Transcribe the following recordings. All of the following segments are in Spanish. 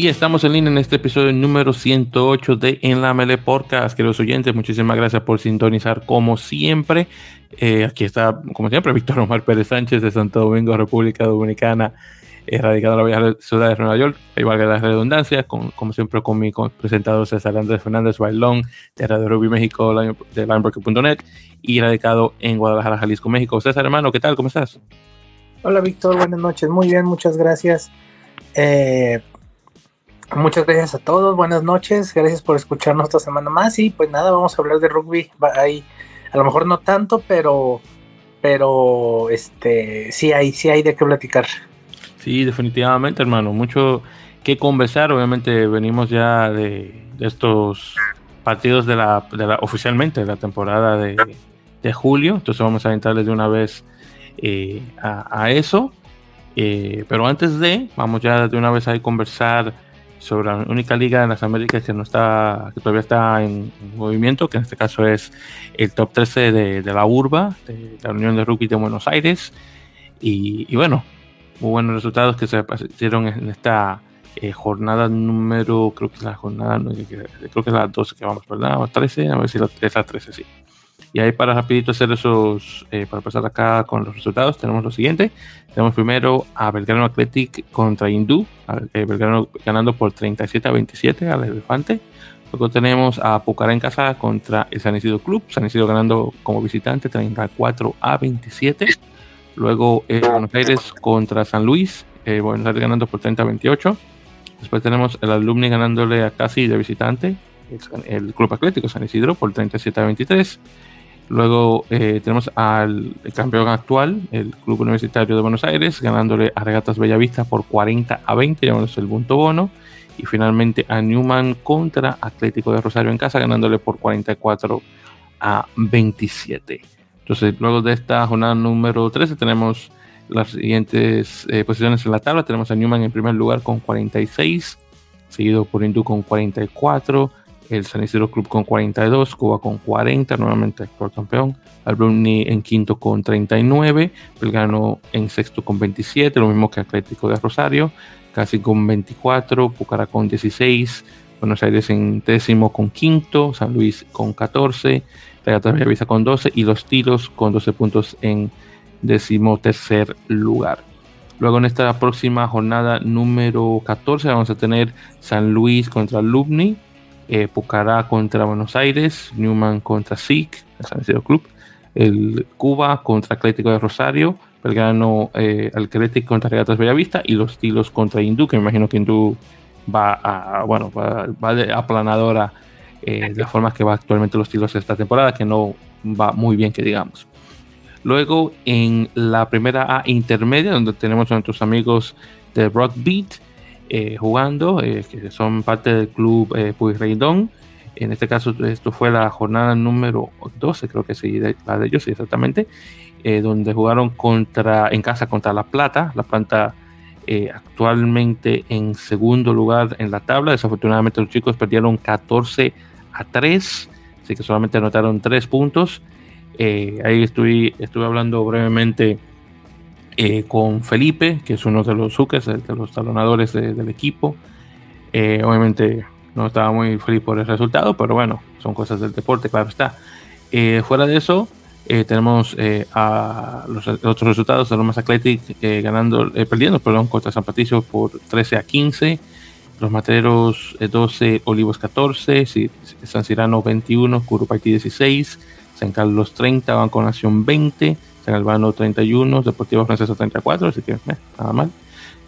Y estamos en línea en este episodio número 108 de En la Mele Podcast. Queridos oyentes, muchísimas gracias por sintonizar como siempre. Eh, aquí está, como siempre, Víctor Omar Pérez Sánchez de Santo Domingo, República Dominicana, radicado en la bella ciudad de Nueva York. Ahí valga la redundancia, con, como siempre, con mi presentador César Andrés Fernández Bailón de Radio Rugby México, de Linebacker.net y radicado en Guadalajara, Jalisco, México. César, hermano, ¿qué tal? ¿Cómo estás? Hola, Víctor, buenas noches. Muy bien, muchas gracias. Eh, Muchas gracias a todos, buenas noches, gracias por escucharnos esta semana más y pues nada, vamos a hablar de rugby, ahí, a lo mejor no tanto, pero pero este sí hay, sí hay de qué platicar. Sí, definitivamente, hermano, mucho que conversar, obviamente venimos ya de, estos partidos de la, de la, oficialmente de la temporada de, julio, entonces vamos a entrarles de una vez eh, a, eso, eh, pero antes de, vamos ya de una vez a conversar sobre la única liga en las Américas que no está, que todavía está en, movimiento, que en este caso es el top 13 de, la URBA, de la Unión de Rugby de Buenos Aires. Y, bueno, muy buenos resultados que se hicieron en esta eh, jornada número, creo que es la jornada, creo que es la 12 que vamos, ¿verdad? O 13, a ver si es la 13, sí. Y ahí para rapidito hacer esos, eh, para pasar acá con los resultados, tenemos lo siguiente. Tenemos primero a Belgrano Athletic contra Hindú, eh, Belgrano ganando por 37 a 27 al Elefante. Luego tenemos a Pucará en casa contra el San Isidro Club, San Isidro ganando como visitante 34 a 27. Luego eh, Buenos Aires contra San Luis, Buenos Aires ganando por 30 a 28. Después tenemos el Alumni ganándole a Casi de visitante, el Club Atlético San Isidro por 37 a 23. Luego eh, tenemos al campeón actual, el Club Universitario de Buenos Aires, ganándole a Regatas Bellavista por 40 a 20, llamándose el punto bono. Y finalmente a Newman contra Atlético de Rosario en casa, ganándole por 44 a 27. Entonces, luego de esta jornada número 13, tenemos las siguientes eh, posiciones en la tabla. Tenemos a Newman en primer lugar con 46, seguido por Hindú con 44 el San Isidro Club con 42, Cuba con 40, nuevamente actual campeón, Alumni en quinto con 39, Belgrano en sexto con 27, lo mismo que Atlético de Rosario, casi con 24, Pucará con 16, Buenos Aires en décimo con quinto, San Luis con 14, Regatas Bellavista con 12 y los tiros con 12 puntos en décimo tercer lugar. Luego en esta próxima jornada número 14 vamos a tener San Luis contra Alumni, eh, Pucará contra Buenos Aires, Newman contra SIC, el San Isidro Club, el Cuba contra Atlético de Rosario, Belgrano eh, Atlético contra Regatas Bellavista y los Tilos contra Hindú, que me imagino que Hindú va a, bueno, va, de aplanadora eh, de la forma que va actualmente los Tilos esta temporada, que no va muy bien, que digamos. Luego en la primera A intermedia, donde tenemos a nuestros amigos de Rock Beat, eh, jugando, eh, que son parte del club eh, Puyreidón. En este caso, esto fue la jornada número 12, creo que sí, la de ellos, exactamente, eh, donde jugaron contra, en casa contra La Plata. La Plata actualmente en segundo lugar en la tabla. Desafortunadamente, los chicos perdieron 14 a 3, así que solamente anotaron 3 puntos. ahí estuve, estuve hablando brevemente eh, con Felipe, que es uno de los suques, de los talonadores del equipo. Eh, obviamente no estaba muy feliz por el resultado, pero bueno, son cosas del deporte, claro está. Eh, fuera de eso, tenemos a los, otros resultados de los más Athletic ganando, perdiendo perdón, contra San Patricio por 13 a 15. Los Materos 12, Olivos 14, San Cirano 21, Curupaití 16, San Carlos 30, Banco Nación 20, San Albano 31, Deportivo Francesa 34, así que eh, nada mal.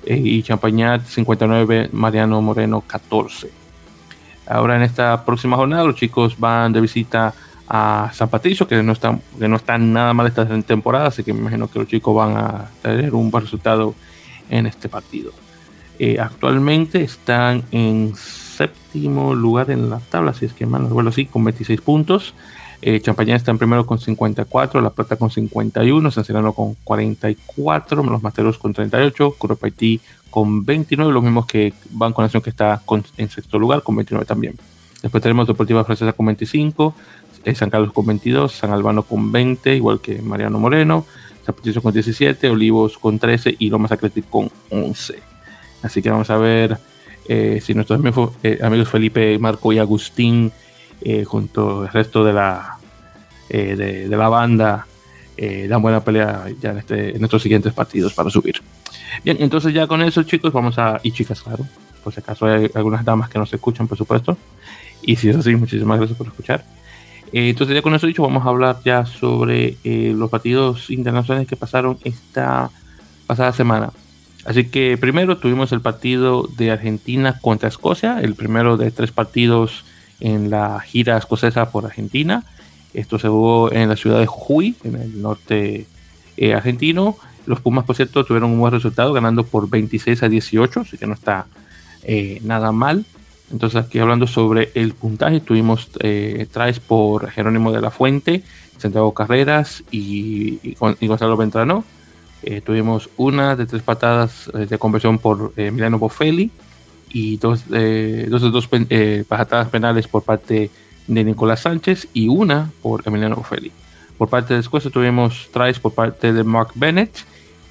Eh, y Champañat 59, Mariano Moreno 14. Ahora en esta próxima jornada los chicos van de visita a San Patricio, que no están, que no están nada mal esta temporada, así que me imagino que los chicos van a tener un buen resultado en este partido. Eh, actualmente están en séptimo lugar en la tabla, si es que mal no así, con 26 puntos. Eh, Champaña está en primero con 54, La Plata con 51, San Cirano con 44, Los Materos con 38, Curopaití con 29, los mismos que Banco Nación que está en sexto lugar con 29 también. Después tenemos Deportiva Francesa con 25, eh, San Carlos con 22, San Albano con 20, igual que Mariano Moreno, San con 17, Olivos con 13 y Lomas Athletic con 11. Así que vamos a ver eh, si nuestros eh, amigos, Felipe, Marco y Agustín, eh, junto al resto de la, de, la banda, dan buena pelea ya en, este, en estos siguientes partidos para subir. Bien, entonces ya con eso, chicos, vamos a. y chicas, claro. Por si acaso hay algunas damas que nos escuchan, por supuesto. Y si es así, muchísimas gracias por escuchar. Entonces, ya con eso dicho, vamos a hablar ya sobre los partidos internacionales que pasaron esta pasada semana. Así que primero tuvimos el partido de Argentina contra Escocia, el primero de tres partidos en la gira escocesa por Argentina. Esto se jugó en la ciudad de Jujuy, en el norte eh, argentino. Los Pumas, por cierto, tuvieron un buen resultado, ganando por 26 a 18, así que no está nada mal. Entonces aquí hablando sobre el puntaje, tuvimos eh, por Jerónimo de la Fuente, Santiago Carreras y, Gonzalo Ventrano. Eh, tuvimos una de tres patadas eh, de conversión por Emiliano Boffelli y dos, dos, dos patadas penales por parte de Nicolás Sánchez y una por Emiliano Boffelli. Por parte de Escocia tuvimos traes por parte de Mark Bennett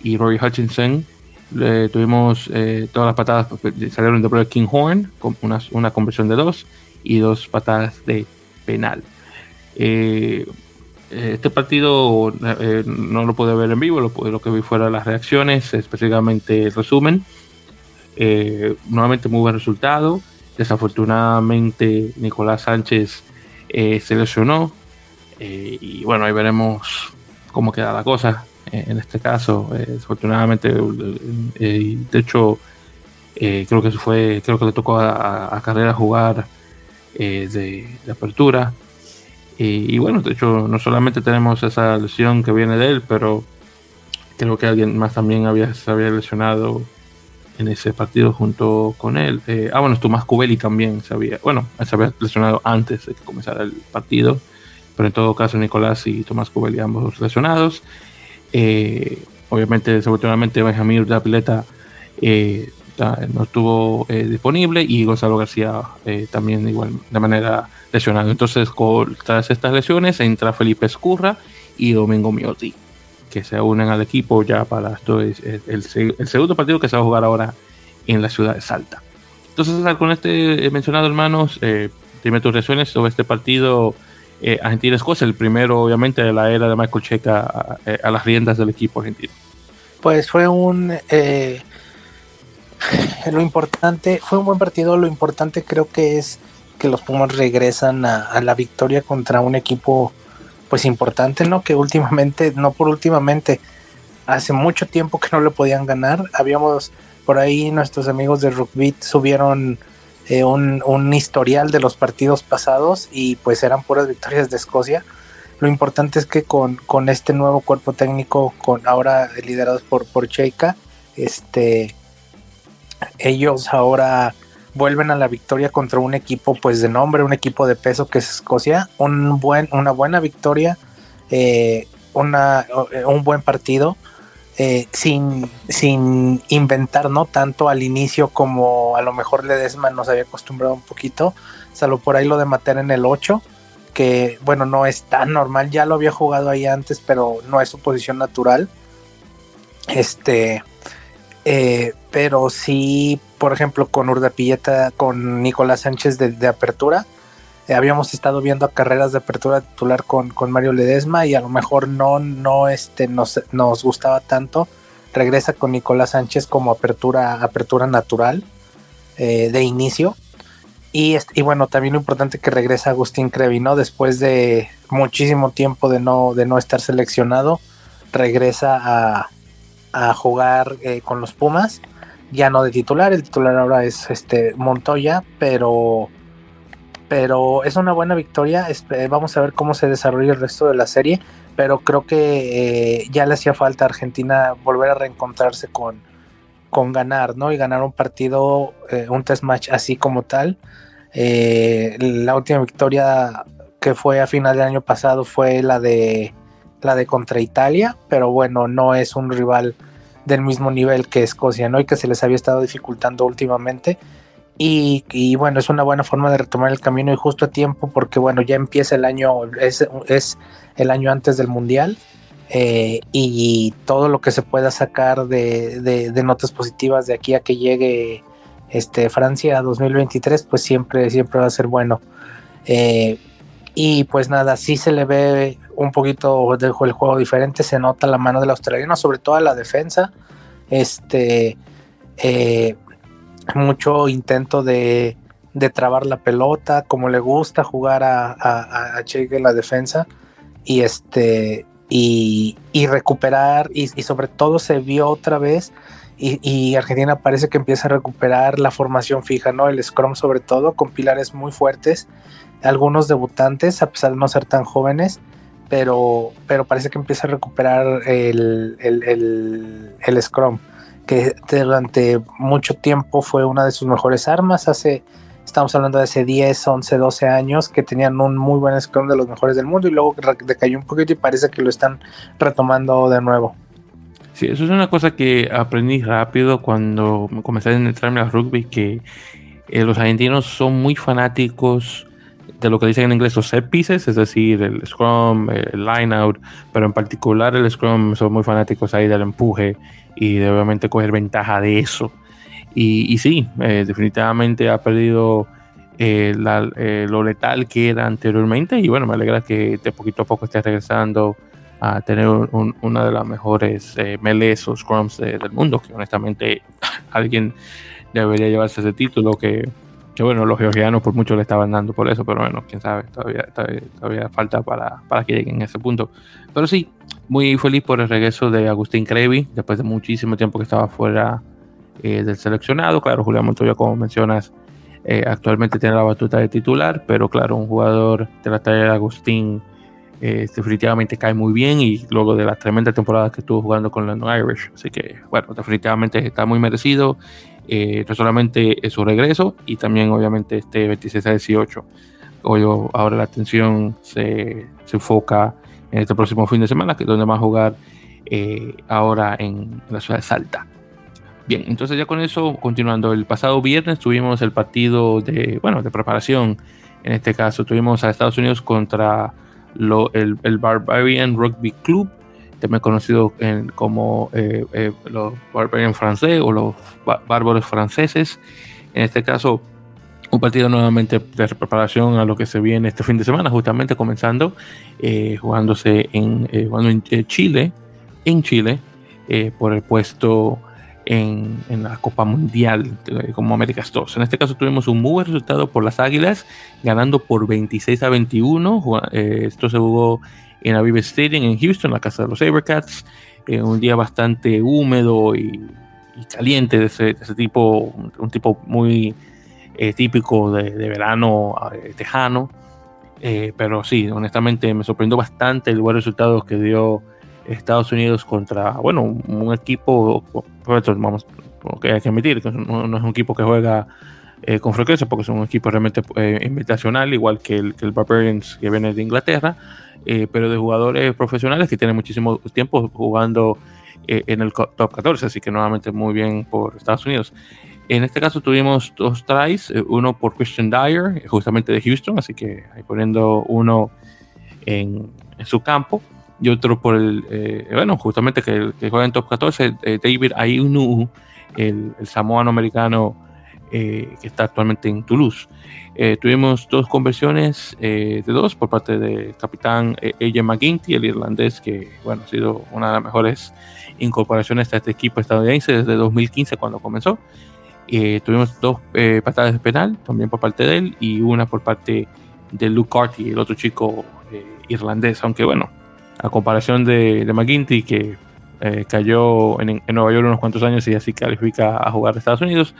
y Rory Hutchinson tuvimos eh, todas las patadas, salieron de King Horn, con una, una, conversión de dos y dos patadas de penal. Eh, este partido eh, no lo pude ver en vivo, lo, que vi fueron las reacciones, específicamente el resumen. nuevamente muy buen resultado. Desafortunadamente Nicolás Sánchez se lesionó y bueno, ahí veremos cómo queda la cosa en este caso. Eh, desafortunadamente, eh, de hecho, eh, creo que fue, creo que le tocó a, Carrera jugar de, apertura. Y, bueno, de hecho, no solamente tenemos esa lesión que viene de él, pero creo que alguien más también había, se había lesionado en ese partido junto con él. ah, bueno, Tomás Cubeli también se había, bueno, se había lesionado antes de que comenzara el partido, pero en todo caso Nicolás y Tomás Cubeli ambos lesionados. Eh, obviamente, desafortunadamente, Benjamín de Pileta eh, no estuvo eh, disponible y Gonzalo García también igual de manera lesionado. Entonces, tras estas lesiones, entra Felipe Escurra y Domingo Miotti, que se unen al equipo ya para esto es el, segundo partido que se va a jugar ahora en la ciudad de Salta. Entonces, con este mencionado, hermanos, dime tus reacciones sobre este partido eh, Argentina-Escocia, el primero obviamente de la era de Michael Checa a, las riendas del equipo argentino. Pues fue un... Eh, lo importante, fue un buen partido, lo importante creo que es que los Pumas regresan a, la victoria contra un equipo pues importante, ¿no? Que últimamente, no por últimamente, hace mucho tiempo que no le podían ganar. Habíamos por ahí nuestros amigos de Rugby subieron eh, un, historial de los partidos pasados y pues eran puras victorias de Escocia. Lo importante es que con, con este nuevo cuerpo técnico, con ahora liderados por, por Cheika, este, ellos ahora vuelven a la victoria contra un equipo pues de nombre, un equipo de peso que es Escocia, un buen, una buena victoria, eh, una, un buen partido eh, sin, sin inventar no tanto al inicio como a lo mejor Ledesma nos había acostumbrado un poquito, salvo por ahí lo de matar en el 8, que bueno, no es tan normal, ya lo había jugado ahí antes, pero no es su posición natural. Este, eh, pero sí, por ejemplo, con Urdapilleta, con Nicolás Sánchez de apertura, eh, habíamos estado viendo carreras de apertura titular con, Mario Ledesma y a lo mejor no, no este, nos, nos gustaba tanto. Regresa con Nicolás Sánchez como apertura, apertura natural eh, de inicio. Y, y, bueno, también lo importante que regresa Agustín Crevi, ¿no? Después de muchísimo tiempo de no, de no estar seleccionado, regresa a, jugar eh, con los Pumas, ya no de titular, el titular ahora es este Montoya, pero pero es una buena victoria. Eh, vamos a ver cómo se desarrolla el resto de la serie, pero creo que eh, ya le hacía falta a Argentina volver a reencontrarse con, con ganar, ¿no? Y ganar un partido, eh, un test match así como tal. la última victoria que fue a final del año pasado fue la de la de contra Italia, pero bueno, no es un rival del mismo nivel que Escocia, ¿no? Y que se les había estado dificultando últimamente. Y, bueno, es una buena forma de retomar el camino y justo a tiempo porque bueno, ya empieza el año, es, es el año antes del Mundial. eh, y todo lo que se pueda sacar de, notas positivas de aquí a que llegue este, Francia 2023, pues siempre, siempre va a ser bueno. Eh, y pues nada, sí se le ve un poquito del el juego diferente, se nota la mano del australiano, sobre todo la defensa. Este, eh, mucho intento de, de, trabar la pelota, como le gusta jugar a, a, a Che en la defensa. Y este, y, recuperar, y, sobre todo se vio otra vez, y, Argentina parece que empieza a recuperar la formación fija, ¿no? El Scrum sobre todo, con pilares muy fuertes, algunos debutantes, a pesar de no ser tan jóvenes, pero, pero parece que empieza a recuperar el, el, el Scrum, que durante mucho tiempo fue una de sus mejores armas, hace Estamos hablando de hace 10, 11, 12 años que tenían un muy buen Scrum de los mejores del mundo y luego decayó un poquito y parece que lo están retomando de nuevo. Sí, eso es una cosa que aprendí rápido cuando comencé a entrarme al rugby, que eh, los argentinos son muy fanáticos de lo que dicen en inglés los set pieces, es decir, el scrum, el line out, pero en particular el scrum son muy fanáticos ahí del empuje y de obviamente coger ventaja de eso. Y, sí, eh, definitivamente ha perdido eh, eh, lo letal que era anteriormente. Y bueno, me alegra que de poquito a poco esté regresando a tener una de las mejores melees o scrums del mundo. Que honestamente alguien debería llevarse ese título. Que, bueno, los georgianos por mucho le estaban dando por eso. Pero bueno, quién sabe, todavía, todavía, falta para, para que lleguen a ese punto. Pero sí, muy feliz por el regreso de Agustín Crevi, después de muchísimo tiempo que estaba fuera eh, del seleccionado. Claro, Julián Montoya, como mencionas, eh, actualmente tiene la batuta de titular, pero claro, un jugador de la talla de Agustín eh, definitivamente cae muy bien y luego de la tremenda temporada que estuvo jugando con London Irish. Así que, bueno, definitivamente está muy merecido. No solamente su regreso y también, obviamente, este 26 a 18. Hoy, ahora la atención se, se, enfoca en este próximo fin de semana, que es donde va a jugar ahora en la ciudad de Salta. Bien, entonces ya con eso, continuando, el pasado viernes tuvimos el partido de, bueno, de preparación. En este caso tuvimos a Estados Unidos contra el, Barbarian Rugby Club, también conocido como eh, eh, los Barbarian francés o los bárbaros franceses. En este caso, un partido nuevamente de preparación a lo que se viene este fin de semana, justamente comenzando, eh, jugándose en, jugando en Chile, en Chile, por el puesto en, la Copa Mundial como Américas 2. En este caso tuvimos un muy buen resultado por las Águilas, ganando por 26 a 21. Eh, esto se jugó en Aviva Stadium en Houston, la casa de los Sabercats. Eh, un día bastante húmedo y, caliente de ese, tipo, un, tipo muy eh, típico de, verano tejano. pero sí, honestamente me sorprendió bastante el buen resultado que dio Estados Unidos contra, bueno, un, equipo, vamos, que hay que admitir, que no, es un equipo que juega eh, con frecuencia, porque es un equipo realmente eh, invitacional, igual que el, que el, Barbarians que viene de Inglaterra, eh, pero de jugadores profesionales que tienen muchísimo tiempo jugando en el top 14, así que nuevamente muy bien por Estados Unidos. En este caso tuvimos dos tries, uno por Christian Dyer, justamente de Houston, así que ahí poniendo uno en, en su campo y otro por el, eh, bueno, justamente que, juega en top 14, eh, David Ayunu, el samoano americano eh, que está actualmente en Toulouse. tuvimos dos conversiones de dos por parte del capitán AJ McGinty, el irlandés, que bueno, ha sido una de las mejores incorporaciones a este equipo estadounidense desde 2015 cuando comenzó. tuvimos dos patadas de penal también por parte de él y una por parte de Luke Carty, el otro chico irlandés, aunque bueno, a comparación de, de McGuinty, que eh, cayó en, Nueva York unos cuantos años y así califica a jugar de Estados Unidos,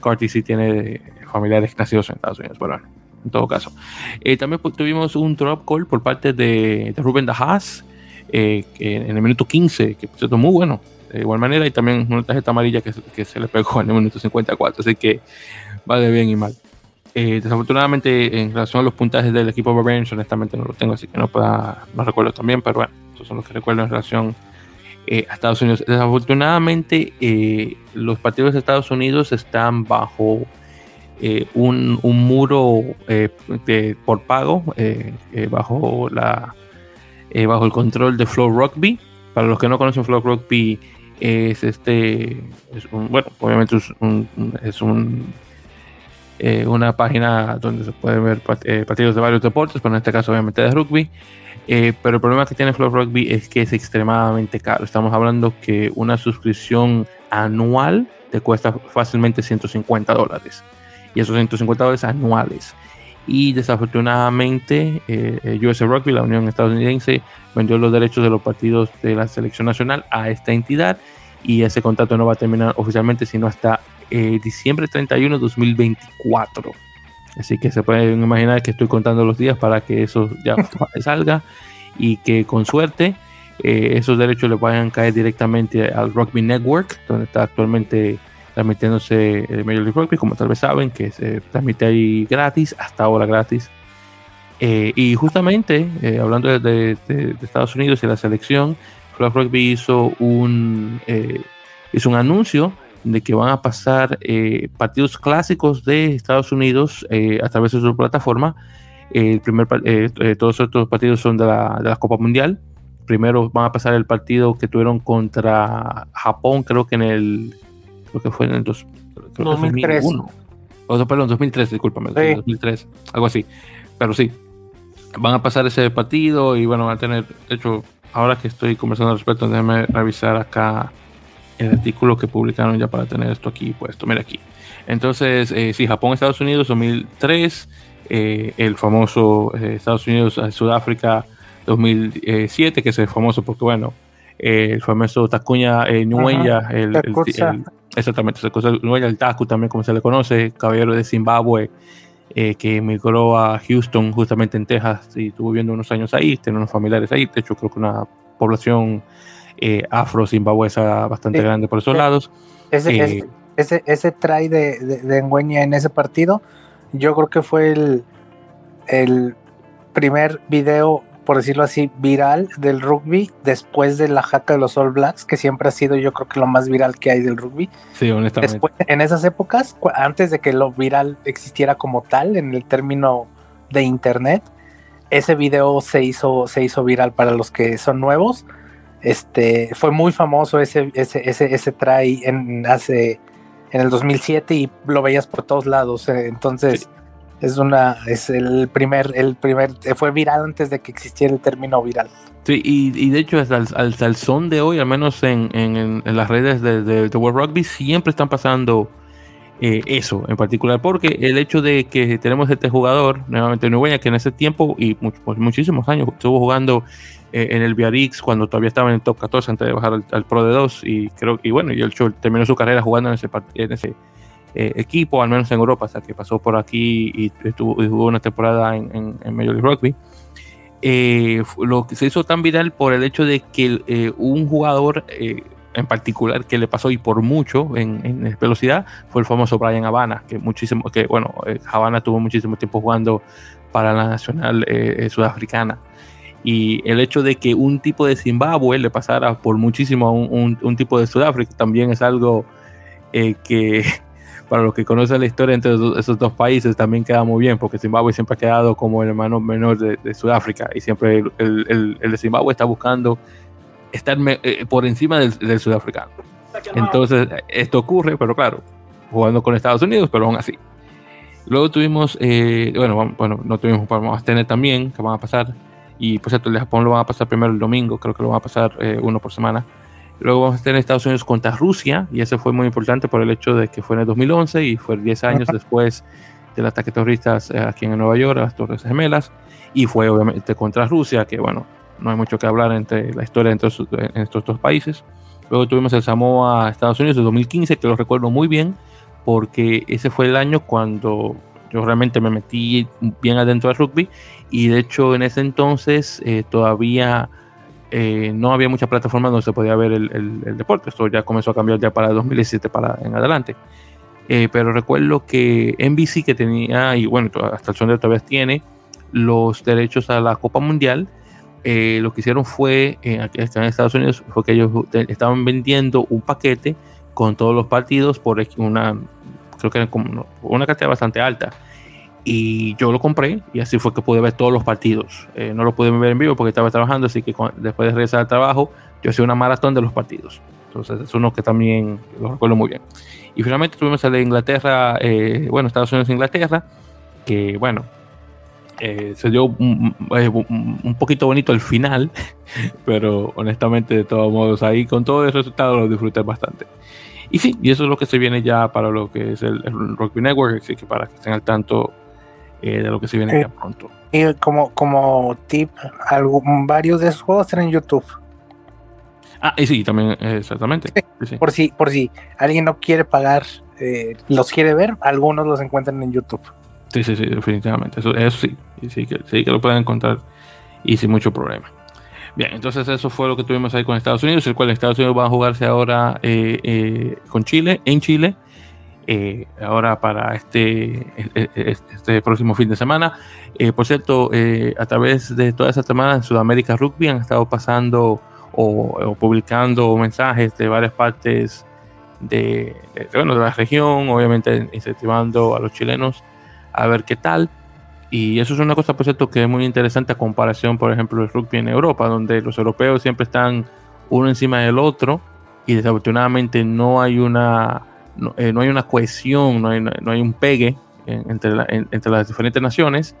Carty sí tiene familiares nacidos en Estados Unidos, bueno, en todo caso. Eh, también tuvimos un drop call por parte de, de Ruben Dajas eh, en el minuto 15, que se muy bueno, de igual manera, y también una tarjeta amarilla que, que se le pegó en el minuto 54, así que va de bien y mal. Eh, desafortunadamente, en relación a los puntajes del equipo Barbarians, honestamente no lo tengo, así que no, pueda, no recuerdo también, pero bueno, esos son los que recuerdo en relación eh, a Estados Unidos. Desafortunadamente, eh, los partidos de Estados Unidos están bajo un, un, muro de, por pago, bajo, la, bajo el control de Flow Rugby. Para los que no conocen Flock Rugby, es este, bueno, obviamente es un, eh, una página donde se pueden ver eh, partidos de varios deportes, pero en este caso obviamente de rugby. Eh, pero el problema que tiene Flock Rugby es que es extremadamente caro. Estamos hablando que una suscripción anual te cuesta fácilmente 150 dólares. Y esos 150 dólares anuales. Y desafortunadamente, eh, US Rugby, la Unión Estadounidense, vendió los derechos de los partidos de la selección nacional a esta entidad. Y ese contrato no va a terminar oficialmente sino hasta eh, diciembre 31 de 2024. Así que se pueden imaginar que estoy contando los días para que eso ya salga y que con suerte eh, esos derechos le vayan a caer directamente al Rugby Network, donde está actualmente transmitiéndose el Major League Rugby, como tal vez saben, que se transmite ahí gratis, hasta ahora gratis. Eh, y justamente, eh, hablando de, Estados Unidos y la selección, Club Rugby hizo un, hizo un anuncio de que van a pasar partidos clásicos de Estados Unidos a través de su plataforma. El primer, todos estos partidos son de de la Copa Mundial primero van a pasar el partido que tuvieron contra Japón, creo que en el. Creo que fue en el 2003. O, perdón, 2003, discúlpame, 2003, algo así. Pero sí, van a pasar ese partido y bueno, van a tener. De hecho, ahora que estoy conversando al respecto, déjame revisar acá el artículo que publicaron ya para tener esto aquí puesto. Mira aquí. Entonces, eh, sí, Japón, Estados Unidos, 2003. Eh, el famoso eh, Estados Unidos, Sudáfrica 2007, que es famoso porque, bueno, eh, el famoso Tacuña eh, el, el, exactamente, el Taku también como se le conoce, caballero de Zimbabue, eh, que emigró a Houston justamente en Texas y estuvo viviendo unos años ahí, tiene unos familiares ahí, de hecho creo que una población eh, afro-zimbabuesa bastante grande por esos lados. Ese, ese, ese, try de, de, en ese partido, yo creo que fue el, el primer video por decirlo así, viral del rugby después de la jaca de los All Blacks, que siempre ha sido yo creo que lo más viral que hay del rugby. Sí, honestamente. en esas épocas, antes de que lo viral existiera como tal, en el término de internet, ese video se hizo, se hizo viral para los que son nuevos. Este, fue muy famoso ese, ese, ese, ese try en, hace, en el 2007 y lo veías por todos lados. Eh, entonces, es una es el primer el primer fue viral antes de que existiera el término viral. Sí y, de hecho hasta el, son de hoy al menos en, en, las redes de, de, World Rugby siempre están pasando eh, eso en particular porque el hecho de que tenemos este jugador nuevamente Nueveña que en ese tiempo y por muchísimos años estuvo jugando eh, en el Biarritz cuando todavía estaba en el top 14 antes de bajar al, Pro de 2 y creo y bueno y el show terminó su carrera jugando en ese en ese eh, equipo, al menos en Europa, hasta que pasó por aquí y estuvo, jugó una temporada en, en, Major League Rugby. Eh, lo que se hizo tan viral por el hecho de que eh, un jugador en particular que le pasó y por mucho en, velocidad fue el famoso Brian Habana, que muchísimo, que bueno, Habana tuvo muchísimo tiempo jugando para la nacional sudafricana. Y el hecho de que un tipo de Zimbabue le pasara por muchísimo a un, un tipo de Sudáfrica también es algo que para los que conocen la historia entre esos dos países también queda muy bien, porque Zimbabue siempre ha quedado como el hermano menor de, Sudáfrica y siempre el, de Zimbabue está buscando estar eh, por encima del, sudafricano. Entonces, esto ocurre, pero claro, jugando con Estados Unidos, pero aún así. Luego tuvimos, eh, bueno, bueno, no tuvimos, vamos a tener también, que van a pasar, y por cierto, el de Japón lo van a pasar primero el domingo, creo que lo van a pasar eh, uno por semana. Luego vamos a tener Estados Unidos contra Rusia, y eso fue muy importante por el hecho de que fue en el 2011 y fue 10 años después del ataque terrorista eh, aquí en Nueva York, a las Torres Gemelas, y fue obviamente contra Rusia, que bueno, no hay mucho que hablar entre la historia entre estos, dos países. Luego tuvimos el Samoa Estados Unidos de 2015, que lo recuerdo muy bien, porque ese fue el año cuando yo realmente me metí bien adentro del rugby, y de hecho en ese entonces eh, todavía eh, no había muchas plataformas donde se podía ver el, deporte. Esto ya comenzó a cambiar ya para 2017 para en adelante. Eh, pero recuerdo que NBC que tenía, y bueno, hasta el son todavía tiene, los derechos a la Copa Mundial, eh, lo que hicieron fue, aquí en Estados Unidos, fue que ellos estaban vendiendo un paquete con todos los partidos por una, creo que era como una cantidad bastante alta. Y yo lo compré y así fue que pude ver todos los partidos. Eh, no lo pude ver en vivo porque estaba trabajando, así que después de regresar al trabajo yo hacía una maratón de los partidos. Entonces es uno que también lo recuerdo muy bien. Y finalmente tuvimos el de Inglaterra, eh, bueno, Estados Unidos e Inglaterra, que bueno, eh, se dio un, un, poquito bonito el final, pero honestamente de todos modos ahí con todo el resultado lo disfruté bastante. Y sí, y eso es lo que se viene ya para lo que es el, Rugby Network, así que para que estén al tanto eh, de lo que se viene ya pronto. Y como, como tip, algo, varios de esos juegos están en YouTube. Ah, y sí, también, exactamente. Por, si, por si alguien no quiere pagar, eh, los quiere ver, algunos los encuentran en YouTube. Sí, sí, sí, definitivamente. Eso, eso sí, sí que, sí que lo pueden encontrar y sin mucho problema. Bien, entonces eso fue lo que tuvimos ahí con Estados Unidos, el cual Estados Unidos va a jugarse ahora eh, eh, con Chile, en Chile, eh, ahora para este, este próximo fin de semana. por cierto, a través de toda esa semana en Sudamérica Rugby han estado pasando o, publicando mensajes de varias partes de, de la región, obviamente incentivando a los chilenos a ver qué tal. Y eso es una cosa, por cierto, que es muy interesante a comparación, por ejemplo, del rugby en Europa, donde los europeos siempre están uno encima del otro y desafortunadamente no hay una, no, eh, hay una cohesión, no hay, no hay un pegue entre, entre las diferentes naciones,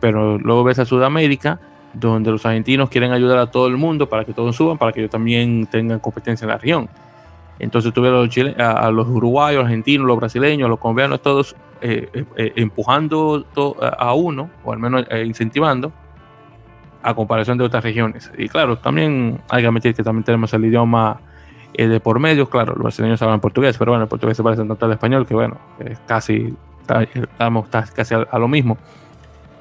pero luego ves a Sudamérica, donde los argentinos quieren ayudar a todo el mundo para que todos suban, para que ellos también tengan competencia en la región. Entonces tuve a los, a, los uruguayos, argentinos, los brasileños, los colombianos, todos eh, eh, eh, empujando a uno, o al menos incentivando, a comparación de otras regiones. Y claro, también hay que admitir que también tenemos el idioma de por medio, claro, los brasileños hablan portugués, pero bueno, el portugués se parece tanto al español que bueno, casi estamos casi a, lo mismo.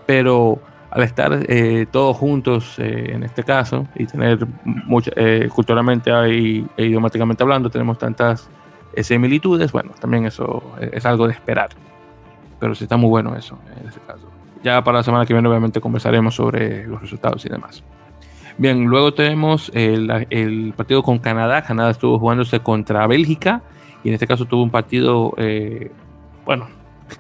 Pero al estar todos juntos en este caso y tener mucha, culturalmente y, e idiomáticamente hablando, tenemos tantas similitudes, bueno, también eso es algo de esperar pero sí está muy bueno eso en ese caso. Ya para la semana que viene obviamente conversaremos sobre los resultados y demás. Bien, luego tenemos el, partido con Canadá. Canadá estuvo jugándose contra Bélgica y en este caso tuvo un partido, eh, bueno,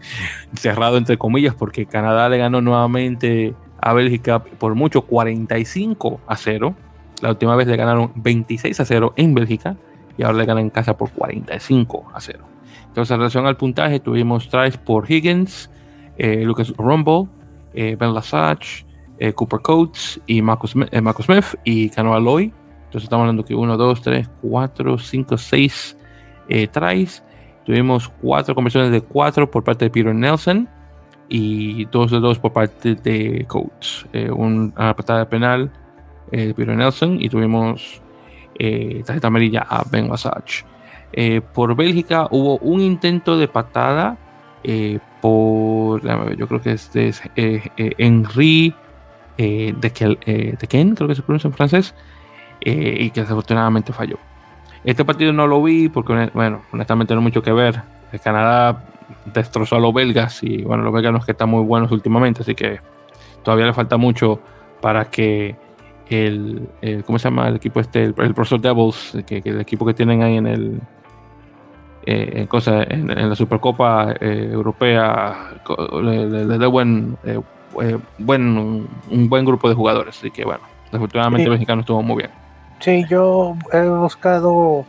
cerrado entre comillas porque Canadá le ganó nuevamente a Bélgica por mucho 45 a 0. La última vez le ganaron 26 a 0 en Bélgica y ahora le ganan en casa por 45 a 0. Entonces, en relación al puntaje, tuvimos tries por Higgins, eh, Lucas Rumble, eh, Ben Lasage, eh, Cooper Coates y Marcus, Smith y Canoa Loy. Entonces, estamos hablando que 1, 2, 3, 4, 5, 6 tries. Tuvimos 4 conversiones de 4 por parte de Peter Nelson y 2 de 2 por parte de Coates. una patada penal de Peter Nelson y tuvimos tarjeta amarilla a Ben Lasage. Eh, por Bélgica hubo un intento de patada eh, por, yo creo que es de eh, Henri de, Ken, creo que se pronuncia en francés, y que desafortunadamente falló. Este partido no lo vi porque, bueno, honestamente no mucho que ver. El Canadá destrozó a los belgas y, bueno, los belgas no es que están muy buenos últimamente, así que todavía le falta mucho para que el, ¿cómo se llama el equipo este? El, el Devils, que, el equipo que tienen ahí en el, eh, en, en, la Supercopa eh, Europea le, da buen, eh, eh, buen, un buen grupo de jugadores. Así que bueno, desafortunadamente el mexicano estuvo muy bien. Sí, yo he buscado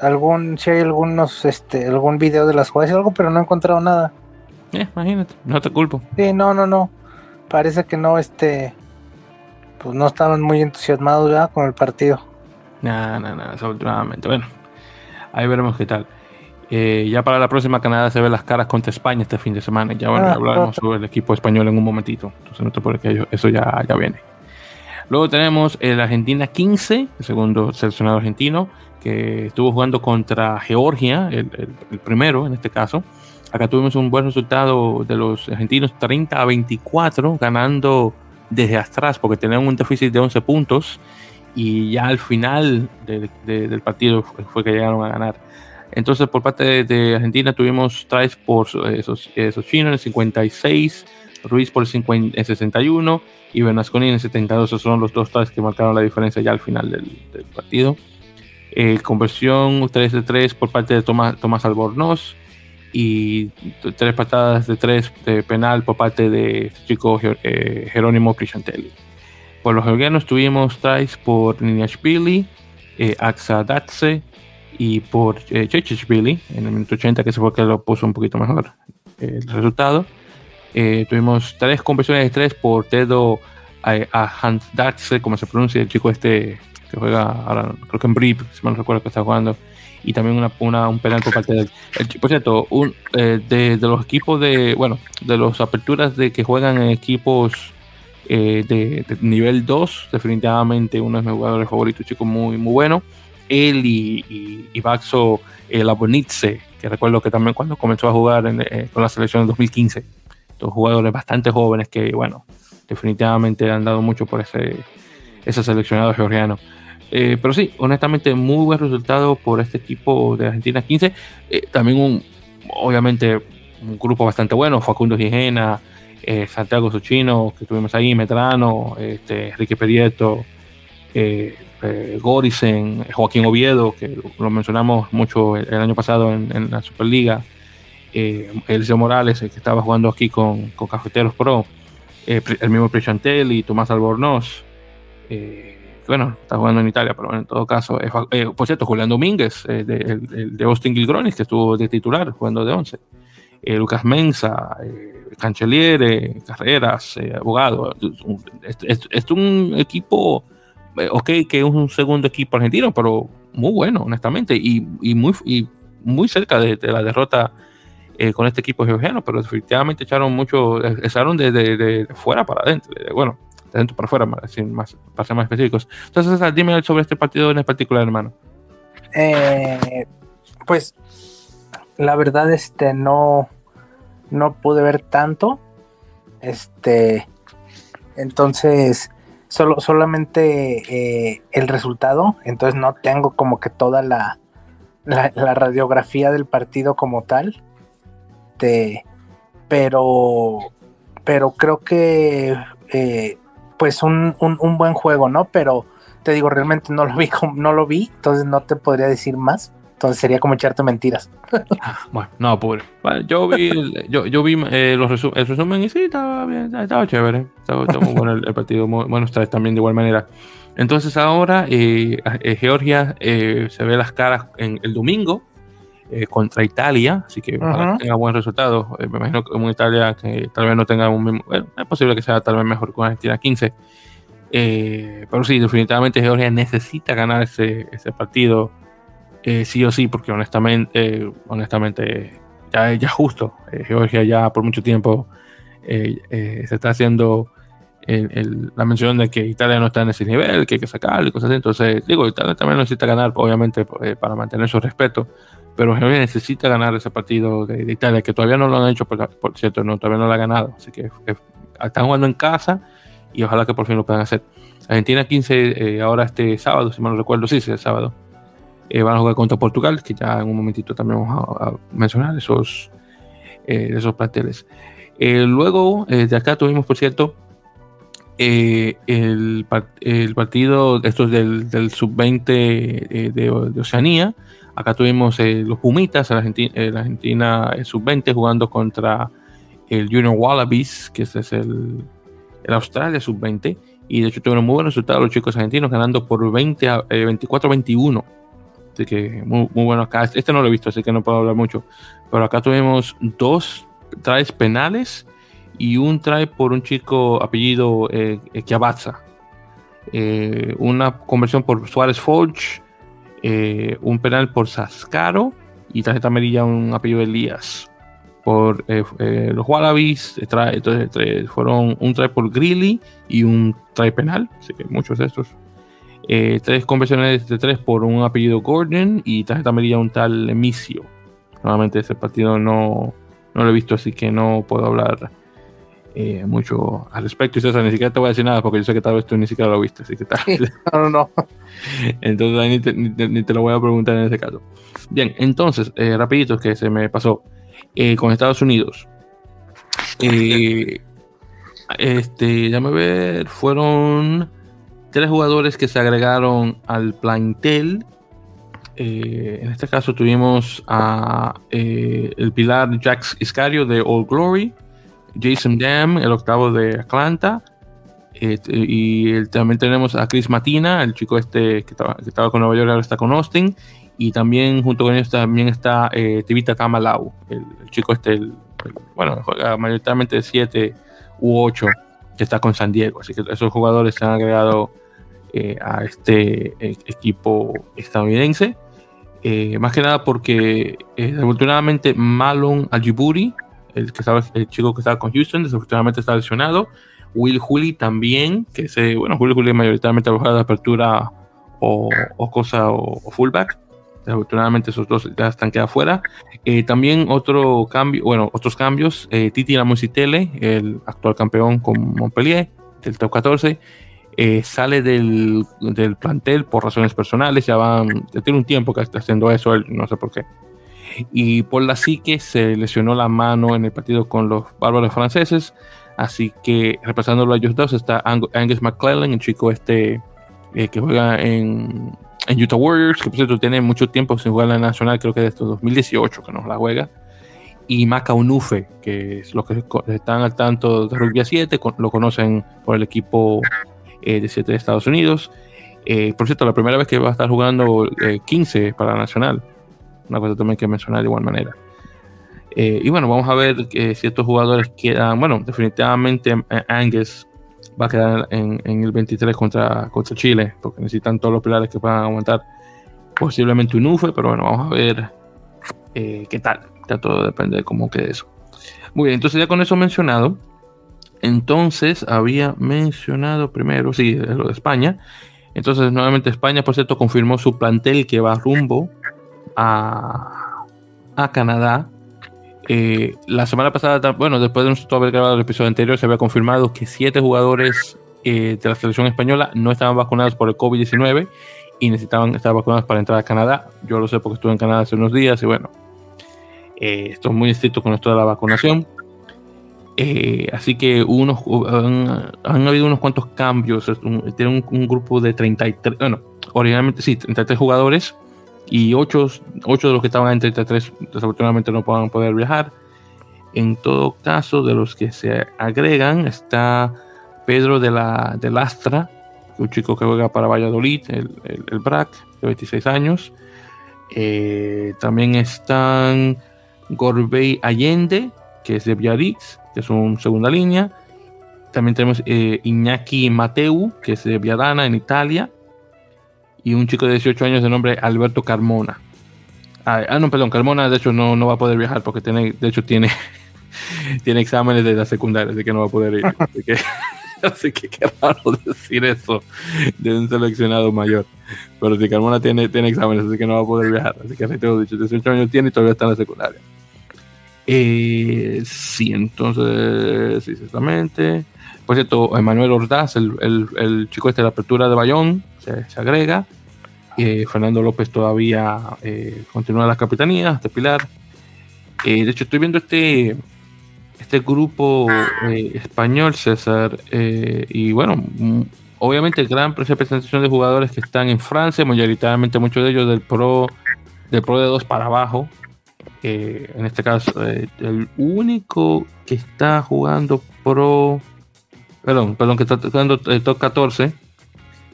algún, si hay algunos, este, algún video de las jugadas y algo, pero no he encontrado nada. imagínate, no te culpo. Sí, no, no, no. Parece que no, este, pues no estaban muy entusiasmados ya con el partido. Nada, nada, nada, desafortunadamente. Bueno, ahí veremos qué tal. Eh, ya para la próxima Canadá se ve las caras contra España este fin de semana. Ya bueno, ah, hablaremos sobre el equipo español en un momentito. Entonces no te puedes que eso ya, ya viene. Luego tenemos el Argentina 15, el segundo seleccionado argentino, que estuvo jugando contra Georgia, el, primero en este caso. Acá tuvimos un buen resultado de los argentinos, 30 a 24, ganando desde atrás, porque tenían un déficit de 11 puntos. Y ya al final del partido fue que llegaron a ganar. Entonces, por parte de, Argentina tuvimos tries por esos, esos chinos en el 56, Ruiz por el, 61 y Bernasconi en el 72. Esos son los dos tries que marcaron la diferencia ya al final del, partido. Eh, conversión 3 de 3 por parte de Tomás, Tomás Albornoz y tres patadas de 3 de penal por parte de este chico eh, Jerónimo Crisciantelli. Por los georgianos tuvimos tries por Niniashvili, eh, Axadatse y por eh, Billy en el minuto 80, que se fue que lo puso un poquito mejor el resultado. Eh, tuvimos tres conversiones de tres por Tedo Ahandatse, como se pronuncia el chico este que juega ahora, creo que en Brip, si me no recuerdo que está jugando y también una, un penal por parte del. por cierto, un, eh, de, los equipos de. Bueno, de las aperturas de que juegan en equipos eh, de, nivel 2, definitivamente uno de mis jugadores favoritos, chico muy, muy bueno. Él y, y, Baxo eh, que recuerdo que también cuando comenzó a jugar eh, con la selección en 2015. Dos jugadores bastante jóvenes que, bueno, definitivamente han dado mucho por ese, ese seleccionado georgiano. Eh, pero sí, honestamente, muy buen resultado por este equipo de Argentina 15. Eh, también un, obviamente, un grupo bastante bueno, Facundo Gijena, Santiago Suchino, que tuvimos ahí, Medrano, este, Enrique Perieto, Gorisen, Joaquín Oviedo, que lo mencionamos mucho el, año pasado en, la Superliga, Eliseo Morales, que estaba jugando aquí con, Cafeteros Pro, el mismo y Tomás Albornoz. Eh, bueno, está jugando en Italia, pero en todo caso, eh, por cierto, Julián Domínguez, eh, de, el, Austin Gilgronis, que estuvo de titular jugando de 11, eh, Lucas Mensa, Cancheliere, Carreras, Abogado. Es, un equipo, ok, que es un segundo equipo argentino, pero muy bueno, honestamente, y, muy, muy cerca de, la derrota con este equipo georgiano, pero definitivamente echaron mucho, echaron de, fuera para adentro. bueno, de dentro para afuera, más, para ser más específicos. Entonces, dime sobre este partido en particular, hermano. Eh, pues, la verdad, este, no, no pude ver tanto. Este, entonces, solo, solamente eh, el resultado. Entonces, no tengo como que toda la, la, radiografía del partido como tal. pero, pero creo que eh, pues un, buen juego, ¿no? Pero te digo, realmente no lo vi, no lo vi, entonces no te podría decir más. Entonces sería como echarte mentiras. Ah, bueno, no, pobre. yo vi, yo, yo vi eh, los el resumen y sí, estaba bien, estaba chévere. Estaba, muy bueno el, partido, bueno, está también de igual manera. Entonces ahora eh, eh, Georgia se ve las caras en el domingo contra Italia, así que tenga buen resultado. me imagino que en Italia que tal vez no tenga un mismo, bueno, es posible que sea tal vez mejor con Argentina 15. pero sí, definitivamente Georgia necesita ganar ese, ese partido eh, sí o sí, porque honestamente, eh, honestamente ya es justo. Eh, Georgia ya por mucho tiempo se está haciendo la mención de que Italia no está en ese nivel, que hay que sacarlo y cosas así. Entonces, digo, Italia también necesita ganar, obviamente, para mantener su respeto. Pero Georgia necesita ganar ese partido de, Italia, que todavía no lo han hecho, por, cierto, no, todavía no lo ha ganado. Así que están jugando en casa y ojalá que por fin lo puedan hacer. Argentina 15, ahora este sábado, si mal no recuerdo, sí, sí, el sábado. Eh, van a jugar contra Portugal, que ya en un momentito también vamos a, mencionar esos, eh, esos planteles. Eh, luego, de acá tuvimos, por cierto, el, partido, esto es del, del sub-20 de, Oceanía. Acá tuvimos los Pumitas, la Argentina, Argentina sub-20, jugando contra el Junior Wallabies, que es el, el Australia sub-20. Y de hecho tuvieron muy buenos resultados los chicos argentinos, ganando por 20 24-21 que muy, bueno acá. Este no lo he visto, así que no puedo hablar mucho. Pero acá tuvimos dos tries penales y un try por un chico apellido eh, eh, una conversión por Suárez Forge, eh, un penal por Sascaro y tarjeta amarilla un apellido Elías. Por eh, los Wallabies, entonces fueron un try por Grilly y un try penal, así que muchos de estos eh, tres conversiones de tres por un apellido Gordon y tarjeta amarilla un tal Emicio. Nuevamente ese partido no, no lo he visto, así que no puedo hablar eh, mucho al respecto. Y César, ni siquiera te voy a decir nada porque yo sé que tal vez tú ni siquiera lo viste, así que tal. no, no. Entonces ni te, lo voy a preguntar en ese caso. Bien, entonces, eh, rapidito que se me pasó. con Estados Unidos. este, ya me ver, fueron tres jugadores que se agregaron al plantel. Eh, en este caso tuvimos a eh, el pilar Jax Iscario de All Glory, Jason Dam, el octavo de Atlanta, y también tenemos a Chris Matina, el chico este que estaba, con Nueva York, ahora está con Austin. Y también junto con ellos también está eh, Tivita Tamalau, el, chico este, bueno, juega mayoritariamente de 7 u 8, que está con San Diego. Así que esos jugadores se han agregado eh, a este eh, equipo estadounidense. más que nada porque desafortunadamente Malon Aljiburi, el, que estaba, el chico que estaba con Houston, desafortunadamente está lesionado. Will Juli también, que se, bueno, Will Juli mayoritariamente ha de apertura o, cosa o, fullback. Desafortunadamente esos dos ya están quedados fuera. Eh, también otro cambio, bueno, otros cambios. Eh, Titi Lamusitele, el actual campeón con Montpellier, del top 14, eh, sale del, del, plantel por razones personales. Ya van, ya tiene un tiempo que está haciendo eso, él, no sé por qué. Y por la psique se lesionó la mano en el partido con los bárbaros franceses. Así que repasándolo a ellos dos está Angus McClellan, el chico este eh, que juega en, en, Utah Warriors, que por cierto tiene mucho tiempo sin jugar en la nacional, creo que desde 2018 que no la juega. Y Maca Unufe, que es los que están al tanto de Rugby 7, lo conocen por el equipo eh, de 7 de Estados Unidos. Eh, por cierto, la primera vez que va a estar jugando 15 para la nacional. Una cosa también que mencionar de igual manera. Eh, y bueno, vamos a ver que si estos jugadores quedan. Bueno, definitivamente eh, Angus va a quedar en, el 23 contra, contra Chile, porque necesitan todos los pilares que puedan aguantar. Posiblemente un UFE, pero bueno, vamos a ver eh, qué tal. Ya todo depende de cómo quede eso. Muy bien, entonces ya con eso mencionado, entonces había mencionado primero, sí, lo de España. Entonces, nuevamente España, por cierto, confirmó su plantel que va rumbo a, a Canadá eh, la semana pasada, bueno, después de haber grabado el episodio anterior, se había confirmado que siete jugadores eh, de la selección española no estaban vacunados por el COVID-19 y necesitaban estar vacunados para entrar a Canadá. Yo lo sé porque estuve en Canadá hace unos días y bueno, eh, esto es muy estricto con esto de la vacunación. Así que unos, han, habido unos cuantos cambios. Tienen un, grupo de 33, bueno, originalmente sí, 33 jugadores y 8, de los que estaban en 33 desafortunadamente no puedan poder viajar. En todo caso, de los que se agregan está Pedro de la de Lastra, un chico que juega para Valladolid, el, el, BRAC, de 26 años. Eh, también están Gorbey Allende, que es de Biarritz, que es un segunda línea. También tenemos eh, Iñaki Mateu, que es de Viadana, en Italia y un chico de 18 años de nombre Alberto Carmona. Ah, ah, no, perdón, Carmona de hecho no, no va a poder viajar porque tiene, de hecho tiene, tiene exámenes de la secundaria, así que no va a poder ir. Así que, así que qué raro decir eso de un seleccionado mayor. Pero si Carmona tiene, tiene exámenes, así que no va a poder viajar. Así que así tengo dicho, 18 años tiene y todavía está en la secundaria. Eh, sí, entonces, sí, exactamente. Por cierto, Emanuel Ordaz, el, chico este de la apertura de Bayón, se, agrega. Eh, Fernando López todavía eh, continúa la capitanía, este Pilar. Eh, de hecho, estoy viendo este, este grupo español, César, y bueno, mm, obviamente gran representación de jugadores que están en Francia, mayoritariamente muchos de ellos del Pro, del Pro de 2 para abajo. En este caso, el único que está jugando Pro perdón, perdón, que está tocando el top 14,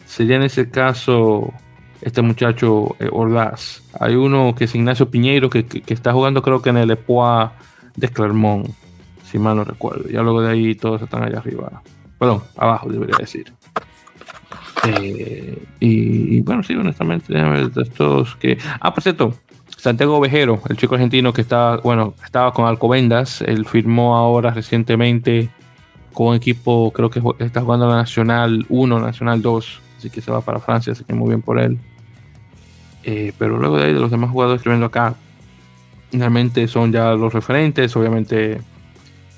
sería en ese caso este muchacho eh, Ordaz. Hay uno que es Ignacio Piñeiro que, está jugando creo que en el Epoa de Clermont, si mal no recuerdo. Ya luego de ahí todos están allá arriba. Perdón, abajo debería decir. Eh, y, bueno, sí, honestamente, de estos que... Ah, por cierto, Santiago Ovejero, el chico argentino que está, bueno, estaba con Alcobendas, él firmó ahora recientemente con un equipo, creo que está jugando la Nacional 1, Nacional 2, así que se va para Francia, así que muy bien por él. Eh, pero luego de ahí, de los demás jugadores que viendo acá, realmente son ya los referentes, obviamente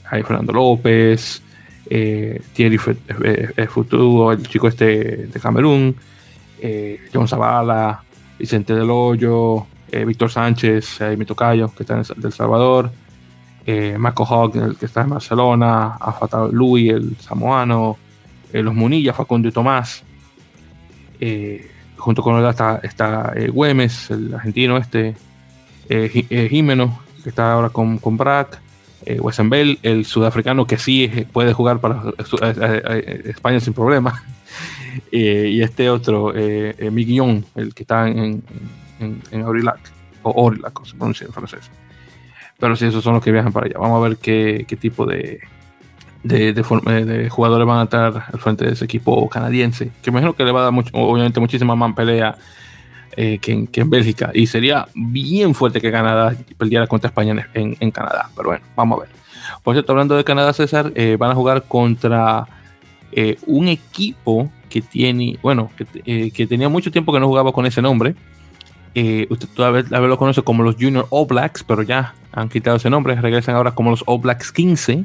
hay Fernando López, eh, Thierry eh, Futuro, el chico este de Camerún, John Zavala, Vicente Del Hoyo, Víctor Sánchez, mi tocayo, que está en El Salvador, eh, Marco Hawk, el que está en Barcelona, a Fatal Luis, el samoano, eh, los Munilla, Facundo y Tomás. Eh, junto con él está, está Güemes, el argentino este, Jimeno, que está ahora con, con Brack, eh, el sudafricano que sí puede jugar para España sin problema, y este otro, eh, Miguillón, el que está en, Aurillac, o Aurillac, como se pronuncia en francés. Pero sí, esos son los que viajan para allá. Vamos a ver qué, qué tipo de, de, de, jugadores van a estar al frente de ese equipo canadiense, que imagino que le va a dar obviamente muchísima más pelea eh, que, en, que, en, Bélgica. Y sería bien fuerte que Canadá perdiera contra España en, en, Canadá. Pero bueno, vamos a ver. Por cierto, hablando de Canadá, César, eh, van a jugar contra eh, un equipo que tiene, bueno, que, que, tenía mucho tiempo que no jugaba con ese nombre. Usted todavía, lo conoce como los Junior All Blacks, pero ya han quitado ese nombre. Regresan ahora como los All Blacks 15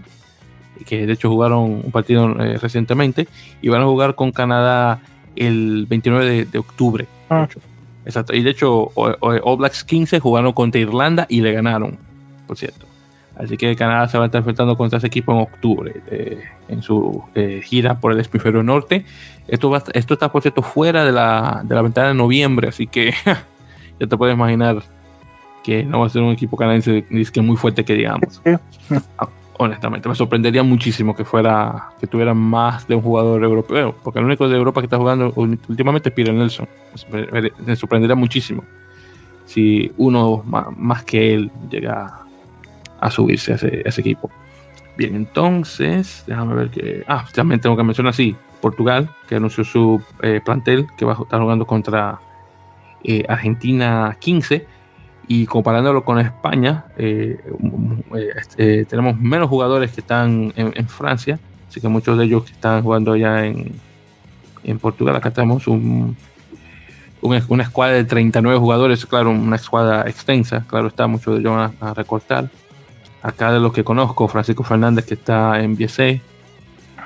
que de hecho jugaron un partido recientemente, y van a jugar con Canadá el 29 de, octubre. Ah. Exacto. Y de hecho, All Blacks 15 jugaron contra Irlanda y le ganaron, por cierto. Así que Canadá se va a estar enfrentando contra ese equipo en octubre, eh, en su eh, gira por el hemisferio norte. Esto, va, esto está, por cierto, fuera de la, de la ventana de noviembre, así que ya te puedes imaginar que no va a ser un equipo canadiense que muy fuerte que digamos. Ah, honestamente, me sorprendería muchísimo que fuera que tuviera más de un jugador europeo, porque el único de Europa que está jugando últimamente es Peter Nelson. Me sorprendería muchísimo si uno más, que él llega a subirse a ese, equipo. Bien, entonces, déjame ver que. Ah, también tengo que mencionar así: Portugal, que anunció su eh, plantel, que va a estar jugando contra eh, Argentina 15 y comparándolo con España, eh, este, tenemos menos jugadores que están en, Francia, así que muchos de ellos que están jugando allá en, en Portugal. Acá tenemos un, una escuadra de 39 jugadores, claro, una escuadra extensa, claro está, muchos de ellos a, recortar. Acá de los que conozco, Francisco Fernández que está en BC,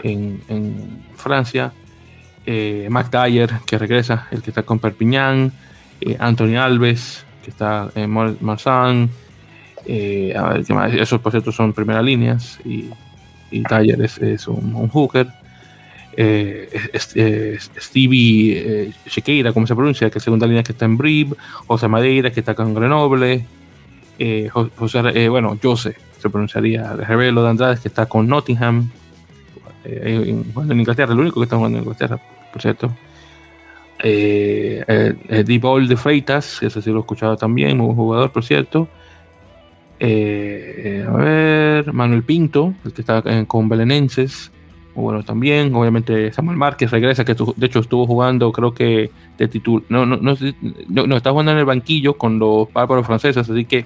en, en Francia, eh, Mac Dyer que regresa, el que está con Perpignan, eh, Anthony Alves, que está en. Eh, ¿qué más? Esos, por cierto, son primeras líneas. Y, y Taller es, un, hooker. Eh, Stevie Chequeira, como se pronuncia, que es segunda línea que está en Brib. José Madeira, que está con Grenoble. José, bueno, Jose, se pronunciaría. Revelo de Andrade, que está con Nottingham. en Inglaterra, el único que está jugando en Inglaterra, por cierto eh, eh, Ball de Freitas, que ese sí lo he escuchado también, buen jugador, por cierto. Eh, a ver, Manuel Pinto, el que está con Belenenses, bueno también. Obviamente Samuel Márquez regresa, que de hecho estuvo jugando, creo que de titular. No, no, no, no, está jugando en el banquillo con los bárbaros franceses, así que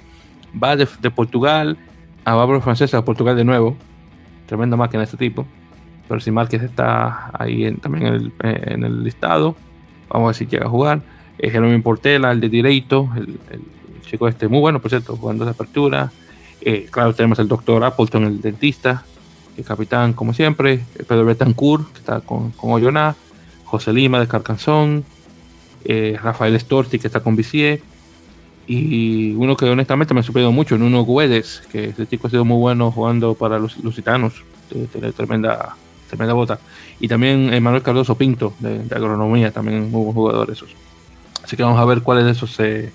va de, Portugal a bárbaros franceses a Portugal de nuevo. Tremenda máquina este tipo. Pero si Márquez está ahí también en el, en el listado. Vamos a si llega a jugar. Eh, Portela, el de Direito, el, chico este muy bueno, por cierto, jugando de apertura. Eh, claro, tenemos el doctor Appleton, el dentista, el capitán, como siempre. Pedro Betancourt, que está con, con Oyona. José Lima, de Carcanzón. Eh, Rafael Storti, que está con Visier. Y uno que honestamente me ha sorprendido mucho, Nuno Guedes, que este chico ha sido muy bueno jugando para los lusitanos. Tiene tremenda, tremenda bota. Y también Manuel Cardoso Pinto, de, agronomía, también muy buen jugador esos. Así que vamos a ver cuáles de esos se,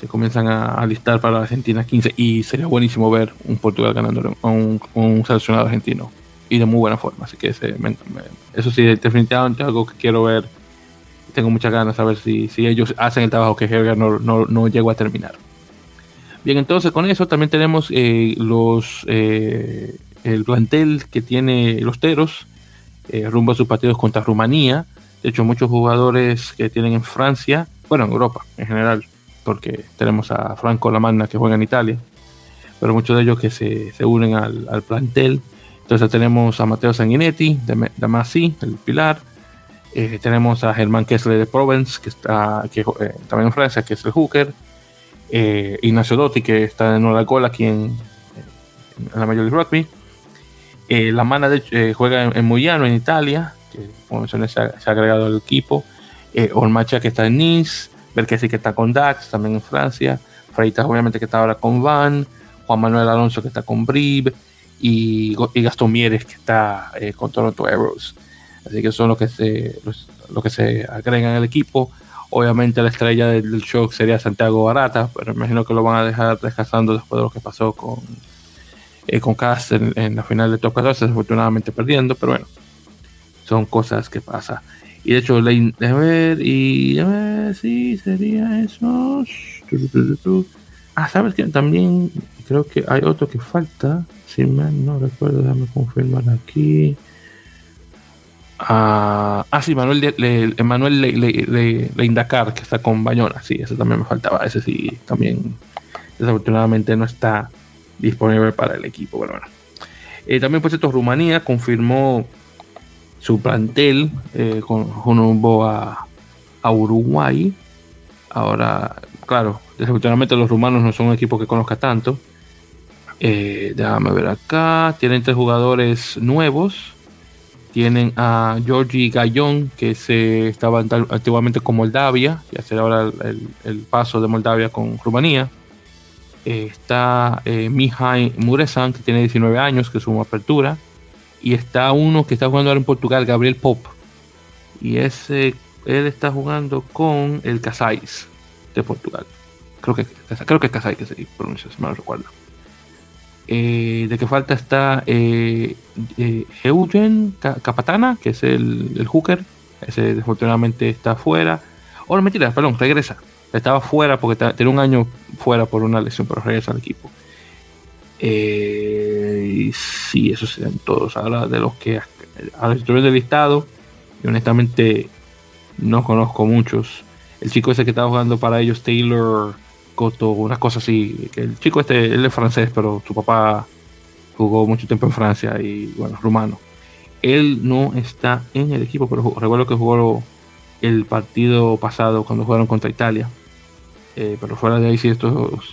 se comienzan a, listar para Argentina 15. Y sería buenísimo ver un Portugal ganando a un, seleccionado argentino. Y de muy buena forma. Así que eso sí, definitivamente algo que quiero ver. Tengo muchas ganas de ver si, si ellos hacen el trabajo que Herger no, no, no, llegó a terminar. Bien, entonces con eso también tenemos eh, los eh, el plantel que tiene los Teros eh, rumbo a sus partidos contra Rumanía. De hecho, muchos jugadores que tienen en Francia, bueno, en Europa en general, porque tenemos a Franco Lamanna que juega en Italia, pero muchos de ellos que se, unen al, plantel. Entonces tenemos a Mateo Sanguinetti de, de el Pilar. Eh, tenemos a Germán Kessler de Provence, que está que, eh, también en Francia, que es el hooker. Ignacio Dotti, que está en Olacola aquí en, en la Major League Rugby. Eh, la mana de, eh, juega en, Muyano, en Italia, que como se ha, agregado al equipo. Eh, que está en Nice, Berkesi que está con Dax, también en Francia. Freitas obviamente que está ahora con Van. Juan Manuel Alonso que está con Brib. Y, Gastón Mieres que está eh, con Toronto Arrows. Así que son los que se, los, que se agregan al equipo. Obviamente la estrella del show sería Santiago Barata, pero imagino que lo van a dejar descansando después de lo que pasó con, eh, con Cast en, la final de top 14, desafortunadamente perdiendo, pero bueno, son cosas que pasan. Y de hecho, a ver, y a ver si sería eso. Ah, sabes que también creo que hay otro que falta. Si mal no recuerdo, déjame confirmar aquí. Ah, ah sí, Manuel, le, Manuel le, que está con Bañona. Sí, ese también me faltaba. Ese sí, también desafortunadamente no está disponible para el equipo. Pero bueno. Eh, también, por cierto, Rumanía confirmó su plantel eh, con rumbo a, a, Uruguay. Ahora, claro, desafortunadamente los rumanos no son un equipo que conozca tanto. Eh, déjame ver acá. Tienen tres jugadores nuevos. Tienen a Georgi Gallón, que se estaba antiguamente con Moldavia, y hace ahora el, paso de Moldavia con Rumanía. Está eh, Mihai Muresan, que tiene 19 años, que es apertura. Y está uno que está jugando ahora en Portugal, Gabriel Pop. Y ese, él está jugando con el Casais de Portugal. Creo que, creo que es Casais que se pronuncia, si me lo recuerdo. Eh, de que falta está eh, eh, Eugen Capatana, que es el, el, hooker. Ese desafortunadamente está fuera. Oh, no, mentira, perdón, regresa. Estaba fuera porque tiene un año fuera por una lesión, pero regresa al equipo. y sí, esos serían todos. Ahora de los que a los del listado, y honestamente no conozco muchos. El chico ese que estaba jugando para ellos, Taylor Coto, una cosa así. El chico este, él es francés, pero su papá jugó mucho tiempo en Francia y bueno, rumano. Él no está en el equipo, pero recuerdo que jugó el partido pasado cuando jugaron contra Italia. Eh, pero fuera de ahí sí estoy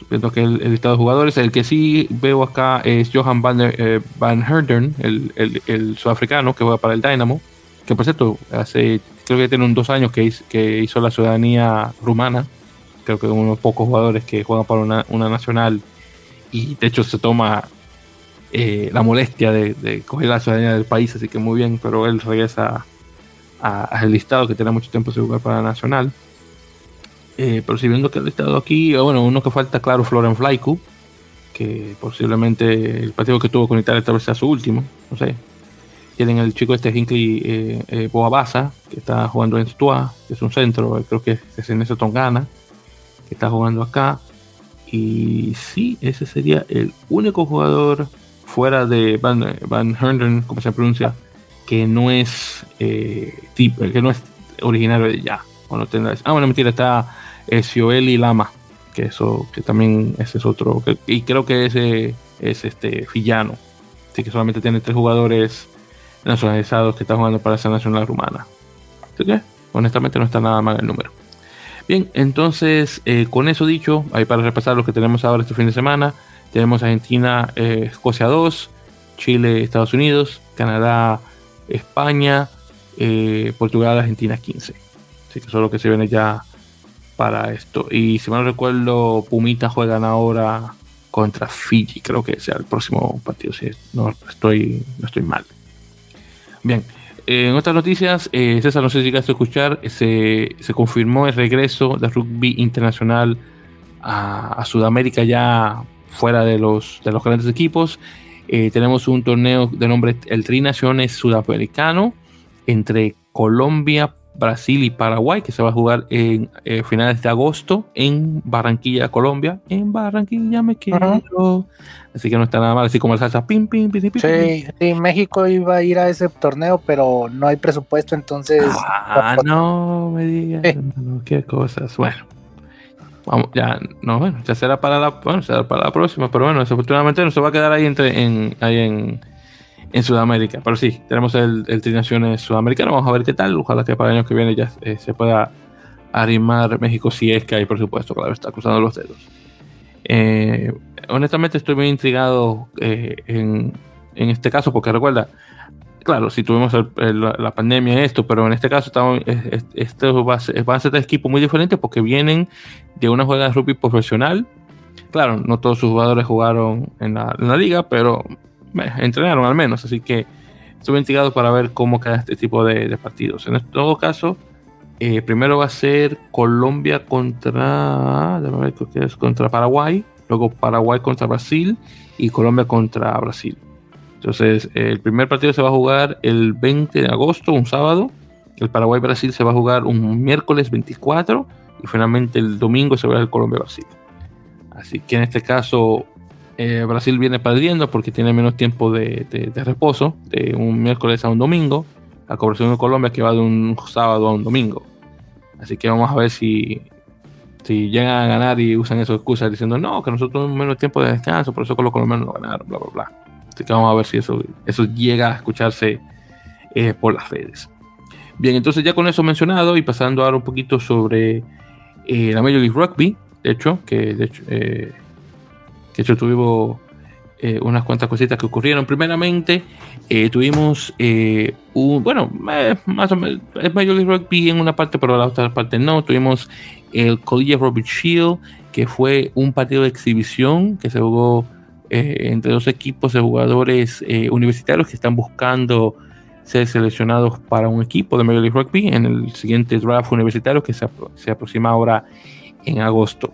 viendo que el, listado de jugadores. El que sí veo acá es Johan Van, eh, Van Herden, el, el, sudafricano que juega para el Dynamo. Que por cierto, hace creo que tiene un dos años que que hizo la ciudadanía rumana creo que unos pocos jugadores que juegan para una, nacional y de hecho se toma eh, la molestia de, coger la ciudadanía del país, así que muy bien, pero él regresa al listado que tiene mucho tiempo sin jugar para nacional. Eh, pero si viendo que el listado aquí, bueno, uno que falta, claro, Florian Flaiku, que posiblemente el partido que tuvo con Italia tal vez sea su último, no sé. Tienen el chico este Hinkley eh, eh Boabasa, que está jugando en Stua, que es un centro, creo que es en ese Tongana está jugando acá. Y sí, ese sería el único jugador fuera de Van, Van Hernden, como se pronuncia, que no es eh, tipo, que no es originario de ya. no ah, bueno, mentira, está eh, y Lama, que eso, que también ese es otro, y creo que ese es este Fillano. Así que solamente tiene tres jugadores nacionalizados que están jugando para esa nacional rumana. Así que, honestamente, no está nada mal el número. Bien, entonces eh, con eso dicho, ahí para repasar lo que tenemos ahora este fin de semana, tenemos Argentina, eh, Escocia 2, Chile, Estados Unidos, Canadá, España, eh, Portugal, Argentina 15. Así que eso es lo que se viene ya para esto. Y si mal no recuerdo, Pumita juegan ahora contra Fiji, creo que sea el próximo partido, si no estoy, no estoy mal. Bien, en otras noticias, eh, César, no sé si llegaste a escuchar, se, se confirmó el regreso del rugby internacional a, Sudamérica ya fuera de los, de los grandes equipos. Eh, tenemos un torneo de nombre el Tri Naciones Sudamericano entre Colombia, Brasil y Paraguay, que se va a jugar en eh, finales de agosto en Barranquilla, Colombia. En Barranquilla me quedo. Así que no está nada mal, así como el salsa pim, pim, pim, pim. Sí, sí, México iba a ir a ese torneo, pero no hay presupuesto, entonces. Ah, no me digas. qué cosas. Bueno, ya, no, bueno, ya será para la, bueno, será para la próxima, pero bueno, desafortunadamente no se va a quedar ahí entre, en, ahí en en Sudamérica. Pero sí, tenemos el, el Trinaciones Sudamericano. Vamos a ver qué tal. Ojalá que para el año que viene ya eh, se pueda arrimar México si es que hay por supuesto. Claro, está cruzando los dedos. Eh, honestamente estoy muy intrigado eh, en, en, este caso porque recuerda, claro, si tuvimos la, pandemia esto, pero en este caso estamos, esto va a, ser, van a ser equipos muy diferentes porque vienen de una jugada de rugby profesional. Claro, no todos sus jugadores jugaron en la, en la liga, pero entrenaron al menos, así que estuve intrigado para ver cómo queda este tipo de, partidos. En todo caso, eh, primero va a ser Colombia contra, ver, es contra Paraguay, luego Paraguay contra Brasil y Colombia contra Brasil. Entonces, el primer partido se va a jugar el 20 de agosto, un sábado. El Paraguay-Brasil se va a jugar un miércoles 24 y finalmente el domingo se va a el Colombia-Brasil. Así que en este caso eh, Brasil viene perdiendo porque tiene menos tiempo de, reposo, de un miércoles a un domingo, la cobertura de Colombia que va de un sábado a un domingo. Así que vamos a ver si, si llegan a ganar y usan esas excusas diciendo no, que nosotros tenemos menos tiempo de descanso, por eso con los colombianos no ganaron, bla, bla, bla. Vamos a ver si eso, eso llega a escucharse eh, por las redes. Bien, entonces ya con eso mencionado y pasando ahora un poquito sobre eh, la Major League Rugby, de hecho, que de hecho, eh, que hecho tuvimos unas cuantas cositas que ocurrieron. Primeramente, tuvimos un, bueno, más o menos, es Major League Rugby en una parte, pero la otra parte no. Tuvimos el Collegiate Rugby Shield, que fue un partido de exhibición que se jugó entre dos equipos de jugadores universitarios que están buscando ser seleccionados para un equipo de Major League Rugby en el siguiente draft universitario que se, se aproxima ahora en agosto.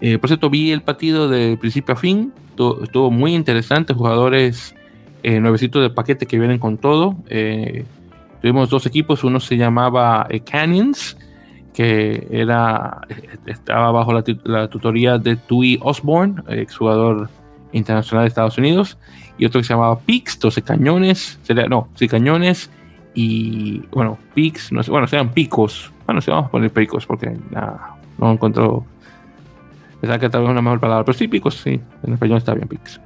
Eh, por cierto, vi el partido de principio a fin, estuvo, muy interesante, jugadores eh, nuevecitos de paquete que vienen con todo. Eh, tuvimos dos equipos, uno se llamaba eh, Canyons, que era, estaba bajo la, tutoría de Tui Osborne, exjugador internacional de Estados Unidos, y otro que se llamaba Pix, 12 cañones, no, sí, cañones, y bueno, Pix, no sé, bueno, sean picos, bueno, se vamos a poner picos porque no encuentro, pensaba que tal vez una mejor palabra, pero sí, picos, sí, en español está bien Pix.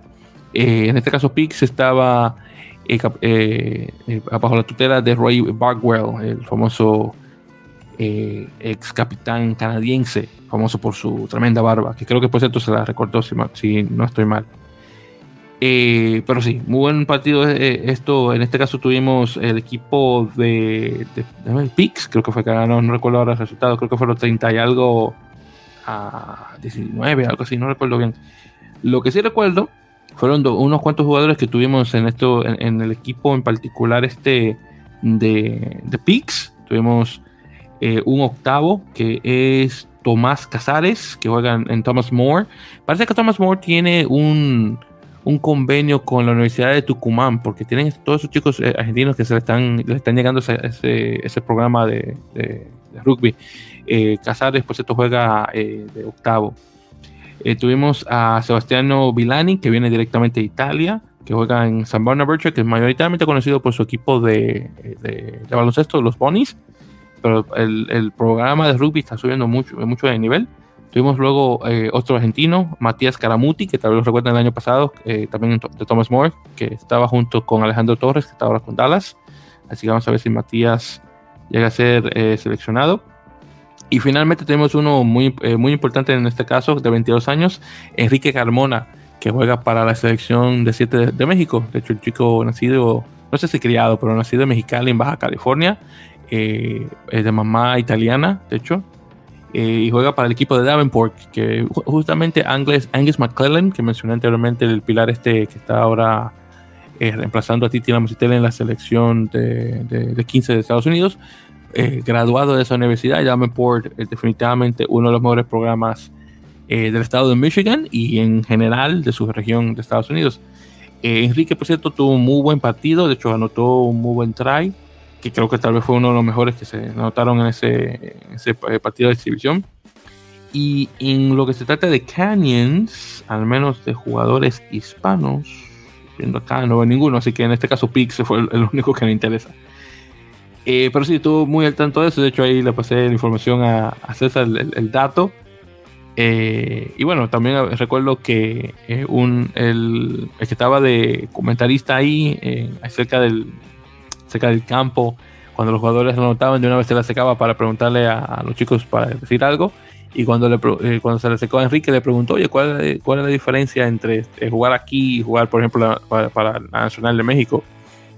Eh, en este caso, Pix estaba eh, eh, bajo la tutela de Roy Barkwell, el famoso ex capitán canadiense, famoso por su tremenda barba, que creo que por cierto se la recortó si no estoy mal. Eh, pero sí, muy buen partido eh, esto. En este caso tuvimos el equipo de, de, Pix, creo que fue que ganó, no recuerdo ahora el resultado, creo que fueron 30 y algo a 19, algo así, no recuerdo bien. Lo que sí recuerdo fueron unos cuantos jugadores que tuvimos en esto, en, el equipo en particular este de, de Pix. Tuvimos eh, un octavo que es Tomás Casares, que juega en Thomas More. Parece que Thomas More tiene un un convenio con la Universidad de Tucumán, porque tienen todos esos chicos eh, argentinos que se le están, le están llegando ese, ese, programa de, rugby. Eh, Casares, por cierto, juega de octavo. Tuvimos a Sebastiano Vilani, que viene directamente de Italia, que juega en San Bonaventure, que es mayoritariamente conocido por su equipo de, de, baloncesto, los Bonis. Pero el, el, programa de rugby está subiendo mucho, mucho de nivel. Tuvimos luego eh, otro argentino, Matías Caramuti, que tal vez lo recuerdan el año pasado, eh, también de Thomas More, que estaba junto con Alejandro Torres, que está ahora con Dallas. Así que vamos a ver si Matías llega a ser eh, seleccionado. Y finalmente tenemos uno muy, muy importante en este caso, de 22 años, Enrique Carmona, que juega para la selección de 7 de, México. De hecho, el chico nacido, no sé si criado, pero nacido en Mexicali, en Baja California, es de mamá italiana, de hecho, eh, y juega para el equipo de Davenport, que justamente Angus, Angus McClellan, que mencioné anteriormente, el pilar este que está ahora eh, reemplazando a Titi Lamusitela en la selección de, de, 15 de Estados Unidos, eh, graduado de esa universidad, Davenport es definitivamente uno de los mejores programas del estado de Michigan y en general de su región de Estados Unidos. Enrique, por cierto, tuvo un muy buen partido, de hecho anotó un muy buen try que creo que tal vez fue uno de los mejores que se notaron en ese, ese eh, partido de exhibición. Y en lo que se trata de Canyons, al menos de jugadores hispanos, viendo acá no veo ninguno, así que en este caso Pix fue el, único que me interesa. Eh, pero sí, estuvo muy al tanto de eso, de hecho ahí le pasé la información a, César, el, dato. Eh, y bueno, también recuerdo que un, el, el, que estaba de comentarista ahí acerca del, cerca del campo, cuando los jugadores lo notaban, de una vez se la secaba para preguntarle a, los chicos para decir algo. Y cuando, le, eh, cuando se le secó a Enrique, le preguntó, oye, ¿cuál, cuál es la diferencia entre eh, jugar aquí y jugar, por ejemplo, para, la Nacional de México?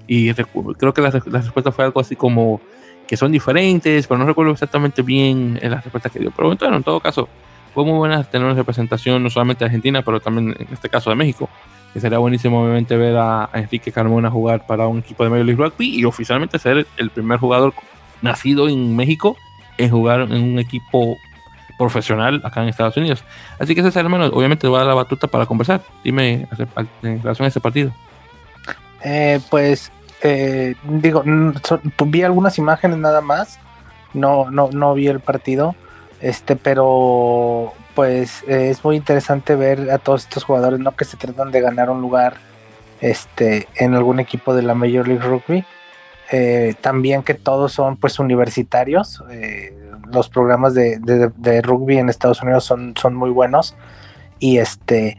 Y creo que la, respuesta fue algo así como que son diferentes, pero no recuerdo exactamente bien la respuesta que dio. Pero bueno, en todo caso, fue muy buena tener una representación no solamente de Argentina, pero también en este caso de México que sería buenísimo obviamente ver a, Enrique Carmona jugar para un equipo de Major League Rugby y oficialmente ser el primer jugador nacido en México en jugar en un equipo profesional acá en Estados Unidos. Así que César, hermano, obviamente te voy a dar la batuta para conversar. Dime en relación a ese partido. Eh, pues, eh, digo, vi algunas imágenes nada más. No, no, no vi el partido. Este, pero pues es muy interesante ver a todos estos jugadores, ¿no? Que se tratan de ganar un lugar este, en algún equipo de la Major League Rugby. Eh, también que todos son pues universitarios. Eh, los programas de, rugby en Estados Unidos son, son muy buenos. Y este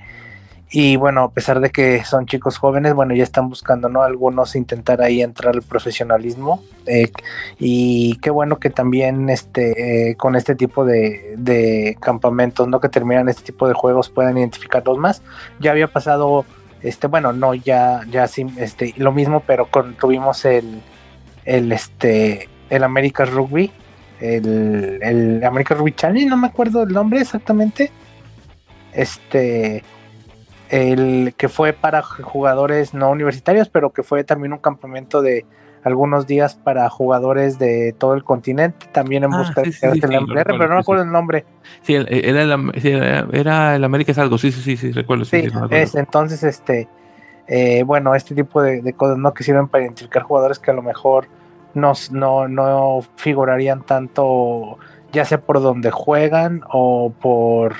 y bueno, a pesar de que son chicos jóvenes, bueno, ya están buscando, ¿no? Algunos intentar ahí entrar al profesionalismo. Eh, y qué bueno que también este, con este tipo de, de, campamentos, ¿no? Que terminan este tipo de juegos puedan identificarlos más. Ya había pasado, este, bueno, no, ya, ya sí, este, lo mismo, pero con, tuvimos el, el, este, el American Rugby, el, el Rugby Challenge, no me acuerdo el nombre exactamente. Este, el que fue para jugadores no universitarios, pero que fue también un campamento de algunos días para jugadores de todo el continente, también en ah, busca de el pero no me acuerdo el nombre. Sí, era el, era, el América es algo, sí, sí, sí, sí, recuerdo. Sí, es, entonces, este, eh, bueno, este tipo de, cosas no que sirven para identificar jugadores que a lo mejor no, no, no figurarían tanto, ya sea por donde juegan o por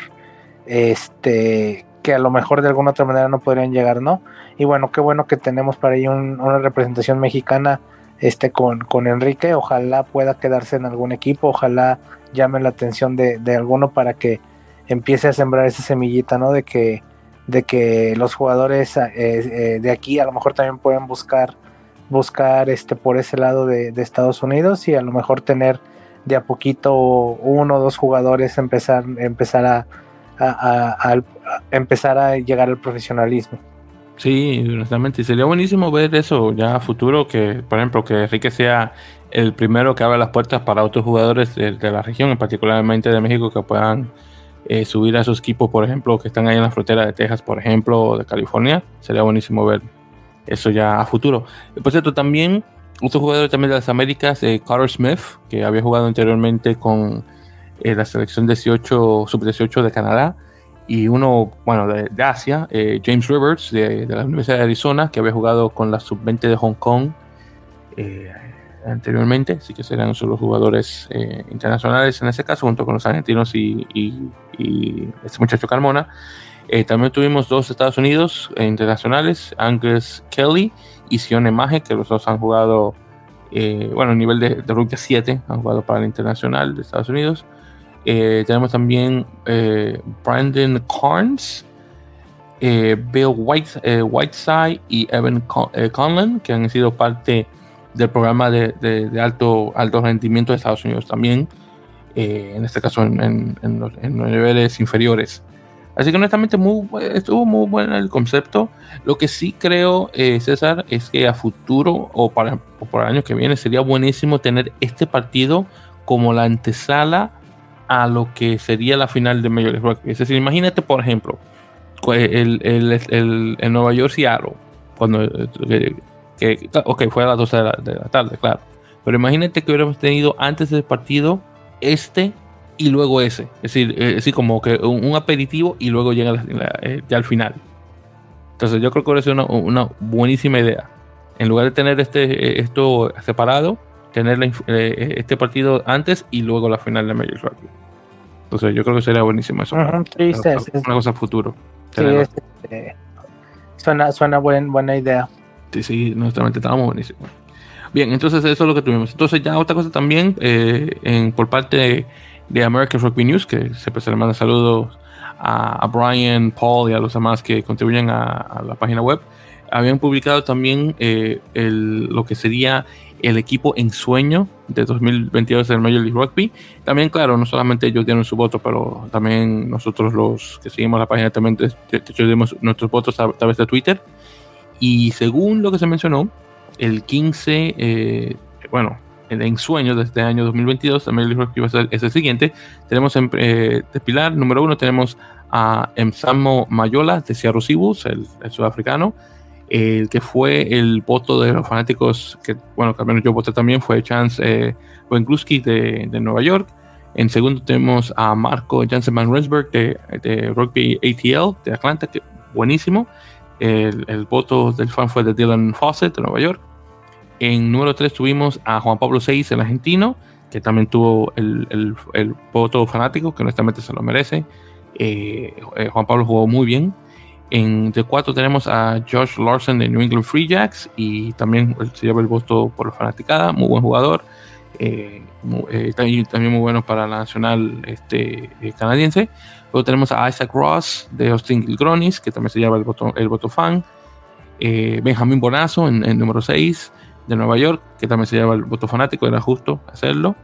este que a lo mejor de alguna otra manera no podrían llegar, ¿no? Y bueno, qué bueno que tenemos para ahí una representación mexicana este, con, con Enrique, ojalá pueda quedarse en algún equipo, ojalá llame la atención de, alguno para que empiece a sembrar esa semillita, ¿no? De que, de que los jugadores eh, eh, de aquí a lo mejor también pueden buscar, buscar este, por ese lado de, Estados Unidos y a lo mejor tener de a poquito uno o dos jugadores empezar, empezar a, a, empezar a llegar al profesionalismo. Sí, honestamente, sería buenísimo ver eso ya a futuro, que por ejemplo que Enrique sea el primero que abra las puertas para otros jugadores de, la región, particularmente de México, que puedan eh, subir a esos equipos, por ejemplo, que están ahí en la frontera de Texas, por ejemplo, o de California. Sería buenísimo ver eso ya a futuro. Por cierto, también otro jugador también de las Américas, eh, Carter Smith, que había jugado anteriormente con eh, la selección 18, sub-18 de Canadá, y uno, bueno, de, Asia, eh, James Rivers, de, la Universidad de Arizona, que había jugado con la sub-20 de Hong Kong eh, anteriormente, así que serán los jugadores internacionales en ese caso, junto con los argentinos y, este muchacho Carmona. también tuvimos dos Estados Unidos internacionales, Angus Kelly y Sione Maje, que los dos han jugado, bueno, a nivel de, de rugby 7, han jugado para el internacional de Estados Unidos. Eh, tenemos también eh, Brandon Carnes, eh, Bill White, Whiteside y Evan Conlon, que han sido parte del programa de, alto, alto rendimiento de Estados Unidos también, en este caso en, los, niveles inferiores. Así que honestamente muy, estuvo muy bueno el concepto. Lo que sí creo, César, es que a futuro o para, o para el año que viene sería buenísimo tener este partido como la antesala a lo que sería la final de Major League Rugby. Es decir, imagínate, por ejemplo, el, el, el, Nueva York Seattle, cuando eh, que, ok, fue a las 12 de la, tarde, claro. Pero imagínate que hubiéramos tenido antes del partido este y luego ese. Es decir, es decir como que un, aperitivo y luego llega eh, ya al final. Entonces yo creo que hubiera sido una, buenísima idea. En lugar de tener este, eh, esto separado, tener este partido antes y luego la final de Major Rugby. Entonces yo creo que sería buenísimo eso. una, cosa futuro. Sí, este, suena, suena buena idea. Sí, sí, honestamente estábamos buenísimos. Bien, entonces eso es lo que tuvimos. Entonces ya otra cosa también, eh, en, por parte de, American Rugby News, que siempre se le manda saludos a, Brian, Paul y a los demás que contribuyen a, la página web, habían publicado también eh, el, lo que sería el equipo en sueño de 2022 del Major League Rugby. También, claro, no solamente ellos dieron su voto, pero también nosotros los que seguimos la página también de, dimos nuestros votos a, través de Twitter. Y según lo que se mencionó, el 15, eh, bueno, el ensueño de este año 2022, el Major League Rugby va a ser es el siguiente. Tenemos en, eh, de pilar número uno, tenemos a Emsamo Mayola de Seattle Seabulls, el sudafricano el que fue el voto de los fanáticos, que bueno, que al menos yo voté también, fue Chance eh, de, de, Nueva York. En segundo tenemos a Marco Jansen Van Rensburg de, de, Rugby ATL de Atlanta, que buenísimo. El, el, voto del fan fue de Dylan Fawcett de Nueva York. En número 3 tuvimos a Juan Pablo VI, el argentino, que también tuvo el, el, el voto fanático, que honestamente se lo merece. Eh, eh, Juan Pablo jugó muy bien. En de 4 tenemos a Josh Larson de New England Free Jacks y también se lleva el voto por la fanaticada, muy buen jugador. Eh, eh, también, muy bueno para la nacional este, eh, canadiense. Luego tenemos a Isaac Ross de Austin Gilgronis, que también se lleva el voto, el voto fan. Eh, Benjamín Bonazo en, en, número 6 de Nueva York, que también se lleva el voto fanático, era justo hacerlo.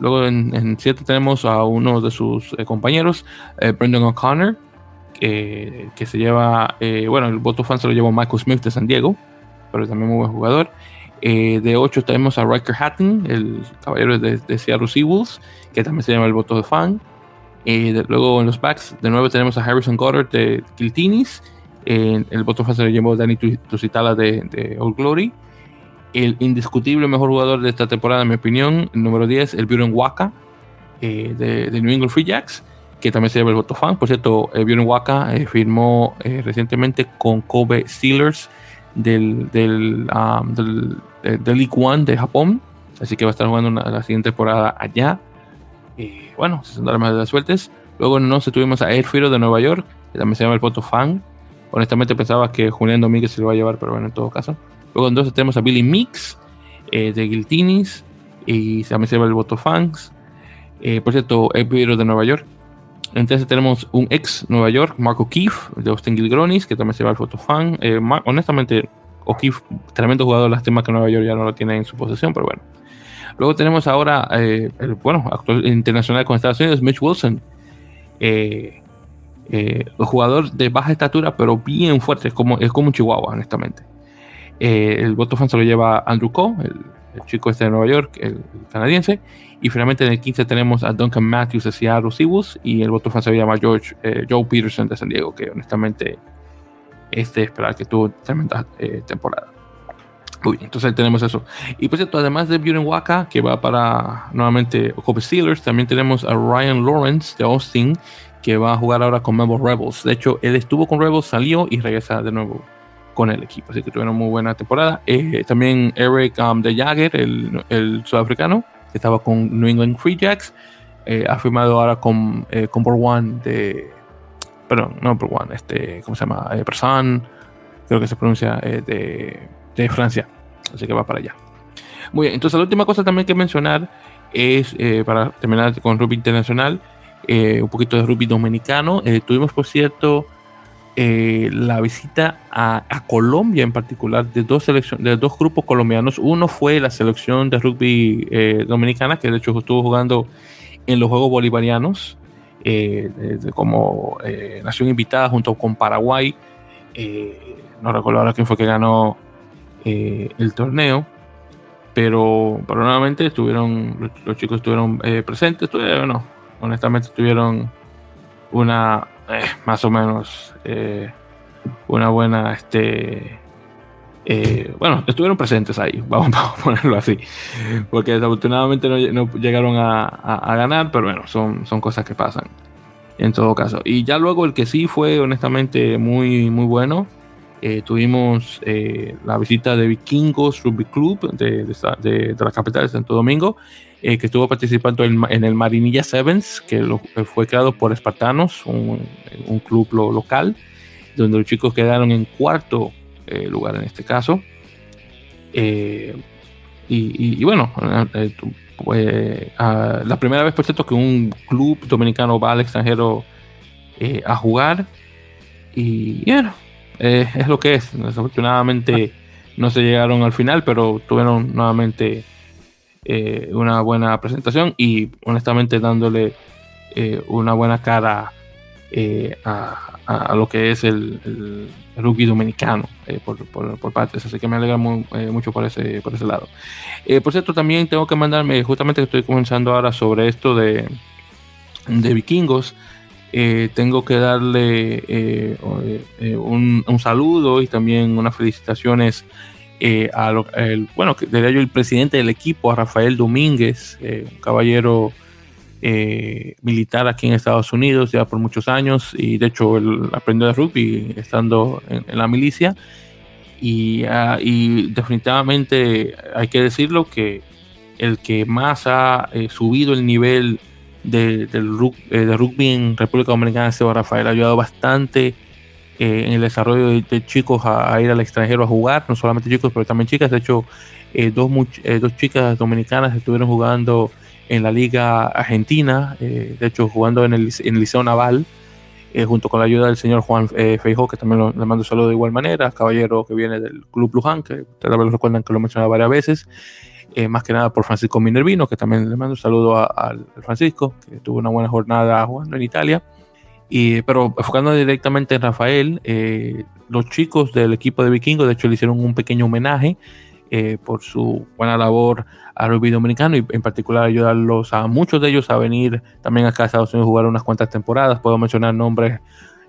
luego en 7 tenemos a uno de sus compañeros, Brendan O'Connor, que se lleva, bueno, el voto fan se lo llevó Michael Smith de San Diego, pero también muy buen jugador. Eh, de 8 tenemos a Riker Hatton, el caballero de, Seattle Seawolves, que también se llama el voto fan. Eh, de, luego en los backs, de 9 tenemos a Harrison Goddard de Kiltinis. Eh, el voto fan se lo llevó Danny Tusitala de, de Old Glory. El indiscutible mejor jugador de esta temporada, en mi opinión, el número 10, el Buren Waka de, de, New England Free Jacks, que también se lleva el voto fan. Por cierto, el Buren Waka firmó recientemente con Kobe Steelers del, del, um, del, del, League One de Japón. Así que va a estar jugando una, la siguiente temporada allá. Y bueno, se sentaron más de las suertes. Luego no se tuvimos a Ed Firo de Nueva York, que también se llama el voto fan. Honestamente pensaba que Julián Domínguez se lo va a llevar, pero bueno, en todo caso. Luego entonces tenemos a Billy Mix eh, de Guiltinis y también se llama el voto fans. Eh, por cierto, Ed Firo de Nueva York. Entonces tenemos un ex Nueva York, Marco Keefe, de Austin Gilgronis, que también se va al fotofan. Eh, honestamente, O'Keefe, tremendo jugador, lástima que Nueva York ya no lo tiene en su posesión, pero bueno. Luego tenemos ahora, eh, el bueno, actual internacional con Estados Unidos, Mitch Wilson. Eh, eh, jugador de baja estatura, pero bien fuerte, es como, es como un chihuahua, honestamente. Eh, el voto fan se lo lleva Andrew Coe, el, chico este de Nueva York, el, canadiense. Y finalmente en el 15 tenemos a Duncan Matthews de Seattle Seahawks y el voto fan se llama George, eh, Joe Peterson de San Diego, que honestamente este esperar que tuvo tremenda eh, temporada. Uy, entonces tenemos eso. Y por cierto, además de Buren Waka, que va para nuevamente Kobe Steelers, también tenemos a Ryan Lawrence de Austin, que va a jugar ahora con Melbourne Rebels. De hecho, él estuvo con Rebels, salió y regresa de nuevo con el equipo. Así que tuvieron muy buena temporada. Eh, también Eric um, de Jagger, el, el sudafricano, que estaba con New England Free Jacks, eh, ha firmado ahora con, eh, con One de. Perdón, no por One, este, ¿cómo se llama? Eh, Persan, creo que se pronuncia eh, de, de, Francia. Así que va para allá. Muy bien, entonces la última cosa también que mencionar es, eh, para terminar con rugby internacional, un poquito de rugby dominicano. tuvimos, por cierto, eh, la visita a, Colombia en particular de dos, de dos grupos colombianos. Uno fue la selección de rugby eh, dominicana, que de hecho estuvo jugando en los Juegos Bolivarianos eh, como nación invitada junto con Paraguay. No recuerdo ahora quién fue que ganó el torneo, pero, pero nuevamente estuvieron, los, chicos estuvieron presentes. Bueno, honestamente estuvieron una eh, más o menos eh, una buena, este, eh, bueno, estuvieron presentes ahí, vamos, vamos, a ponerlo así, porque desafortunadamente no, no llegaron a, a, a, ganar, pero bueno, son, son cosas que pasan en todo caso. Y ya luego el que sí fue honestamente muy, muy bueno, eh, tuvimos eh, la visita de Vikingos Rugby Club de, de, de, de la capital de Santo Domingo, eh, que estuvo participando en, en, el Marinilla Sevens, que lo, fue creado por Espartanos, un, un club lo, local, donde los chicos quedaron en cuarto eh, lugar en este caso. Eh, y, y, y, bueno, pues, la primera vez, por cierto, que un club dominicano va al extranjero a jugar. Y bueno, es lo que es. Desafortunadamente no se llegaron al final, pero tuvieron nuevamente eh, una buena presentación y honestamente dándole eh, una buena cara eh, a, lo que es el, rugby dominicano por, partes, así que me alegra mucho por ese, por ese lado. por cierto, también tengo que mandarme, justamente estoy comenzando ahora sobre esto de, de vikingos, tengo que darle un, un saludo y también unas felicitaciones eh, a lo, el, bueno, diría yo, el presidente del equipo, a Rafael Domínguez, eh, un caballero eh, militar aquí en Estados Unidos ya por muchos años y de hecho él aprendió de rugby estando en, la milicia. Y, ah, y, definitivamente hay que decirlo que el que más ha eh, subido el nivel de, del eh, de rugby en República Dominicana ha Rafael, ha ayudado bastante en el desarrollo de, chicos a, ir al extranjero a jugar, no solamente chicos pero también chicas, de hecho dos, dos chicas dominicanas estuvieron jugando en la Liga Argentina, eh, de hecho jugando en el, en el Liceo Naval, eh, junto con la ayuda del señor Juan eh, Feijó, que también le mando un saludo de igual manera, caballero que viene del Club Luján, que tal vez recuerdan que lo he mencionado varias veces, más que nada por Francisco Minervino, que también le mando un saludo al Francisco, que tuvo una buena jornada jugando en Italia. Y, pero enfocando directamente en Rafael, los chicos del equipo de Vikingos, de hecho, le hicieron un pequeño homenaje por su buena labor al rugby dominicano y en particular ayudarlos a muchos de ellos a venir también a Estados Unidos a jugar unas cuantas temporadas. Puedo mencionar nombres,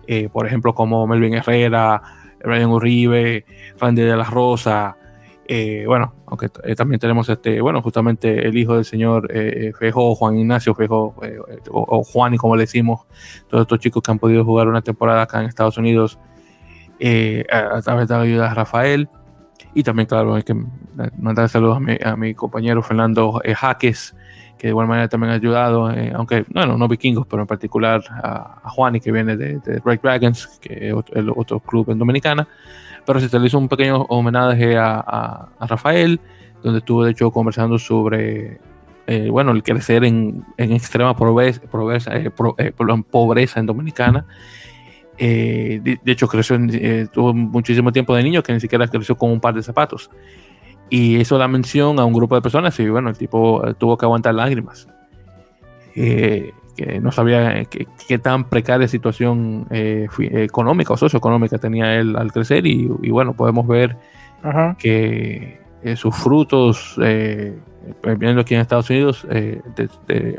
eh, por ejemplo, como Melvin Herrera, Brian Uribe, Randy de la Rosa. Eh, bueno, aunque eh, también tenemos este, bueno, justamente el hijo del señor Fejo, Juan Ignacio Fejo, o, Juan, y como le decimos, todos estos chicos que han podido jugar una temporada acá en Estados Unidos a, a, través de la ayuda de Rafael. Y también, claro, hay que mandar saludos a mi, compañero Fernando eh, Jaques, que de igual manera también ha ayudado, eh, aunque, bueno, no vikingos, pero en particular a, a Juani, que viene de, de Red Dragons, que es el otro club en Dominicana. Pero se le un pequeño homenaje a, Rafael, donde estuvo de hecho conversando sobre eh, bueno, el crecer en, en extrema pobreza, pobreza, pobreza en Dominicana eh, de, hecho, creció, eh, tuvo muchísimo tiempo de niño que ni siquiera creció con un par de zapatos. Y hizo la mención a un grupo de personas y bueno, el tipo eh, tuvo que aguantar lágrimas. Que no sabía qué tan precaria situación económica o socioeconómica tenía él al crecer y, bueno, podemos ver que sus frutos eh, viendo aquí en Estados Unidos, eh, este,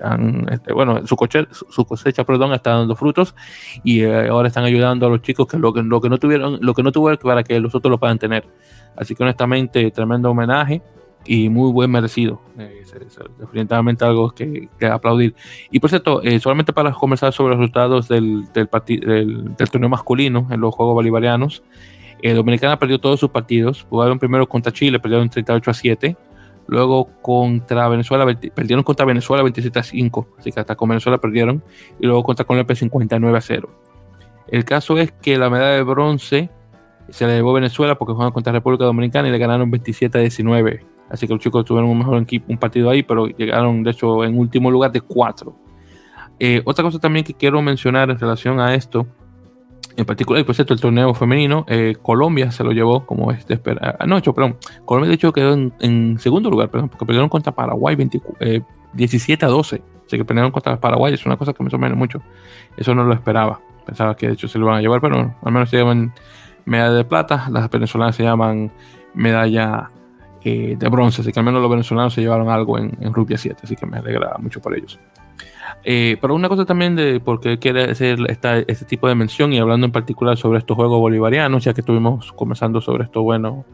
bueno, su, coche, su cosecha, perdón, está dando frutos y eh, ahora están ayudando a los chicos que lo que, lo que no tuvieron, lo que no tuvieron para que los otros lo puedan tener. Así que honestamente, tremendo homenaje y muy buen merecido. definitivamente algo que, aplaudir. Y por cierto, solamente para conversar sobre los resultados del, del, del, torneo masculino en los Juegos Bolivarianos, Dominicana perdió todos sus partidos. Jugaron primero contra Chile, perdieron 38 a 7. Luego contra Venezuela, perdieron contra Venezuela 27 a 5, así que hasta con Venezuela perdieron. Y luego contra Colombia 59 a 0. El caso es que la medalla de bronce se la llevó Venezuela porque jugaron contra República Dominicana y le ganaron 27 a 19. Así que los chicos tuvieron un mejor equipo, un partido ahí, pero llegaron de hecho en último lugar de 4. Eh, otra cosa también que quiero mencionar en relación a esto en particular, por cierto, el torneo femenino, eh, Colombia se lo llevó, como es de esperar. Ah, no, hecho, perdón. Colombia, de hecho, quedó en, segundo lugar, perdón, porque perdieron contra Paraguay 17 eh, a 12. Así que perdieron contra Paraguay, es una cosa que me sorprende mucho. Eso no lo esperaba. Pensaba que de hecho se lo van a llevar, pero al menos se llevan medalla de plata. Las venezolanas se llaman medalla eh, de bronce, así que al menos los venezolanos se llevaron algo en, en Rugby 7, así que me alegra mucho por ellos. Eh, pero una cosa también de por qué quiere hacer esta, este tipo de mención y hablando en particular sobre estos juegos bolivarianos, ya que estuvimos conversando sobre esto bueno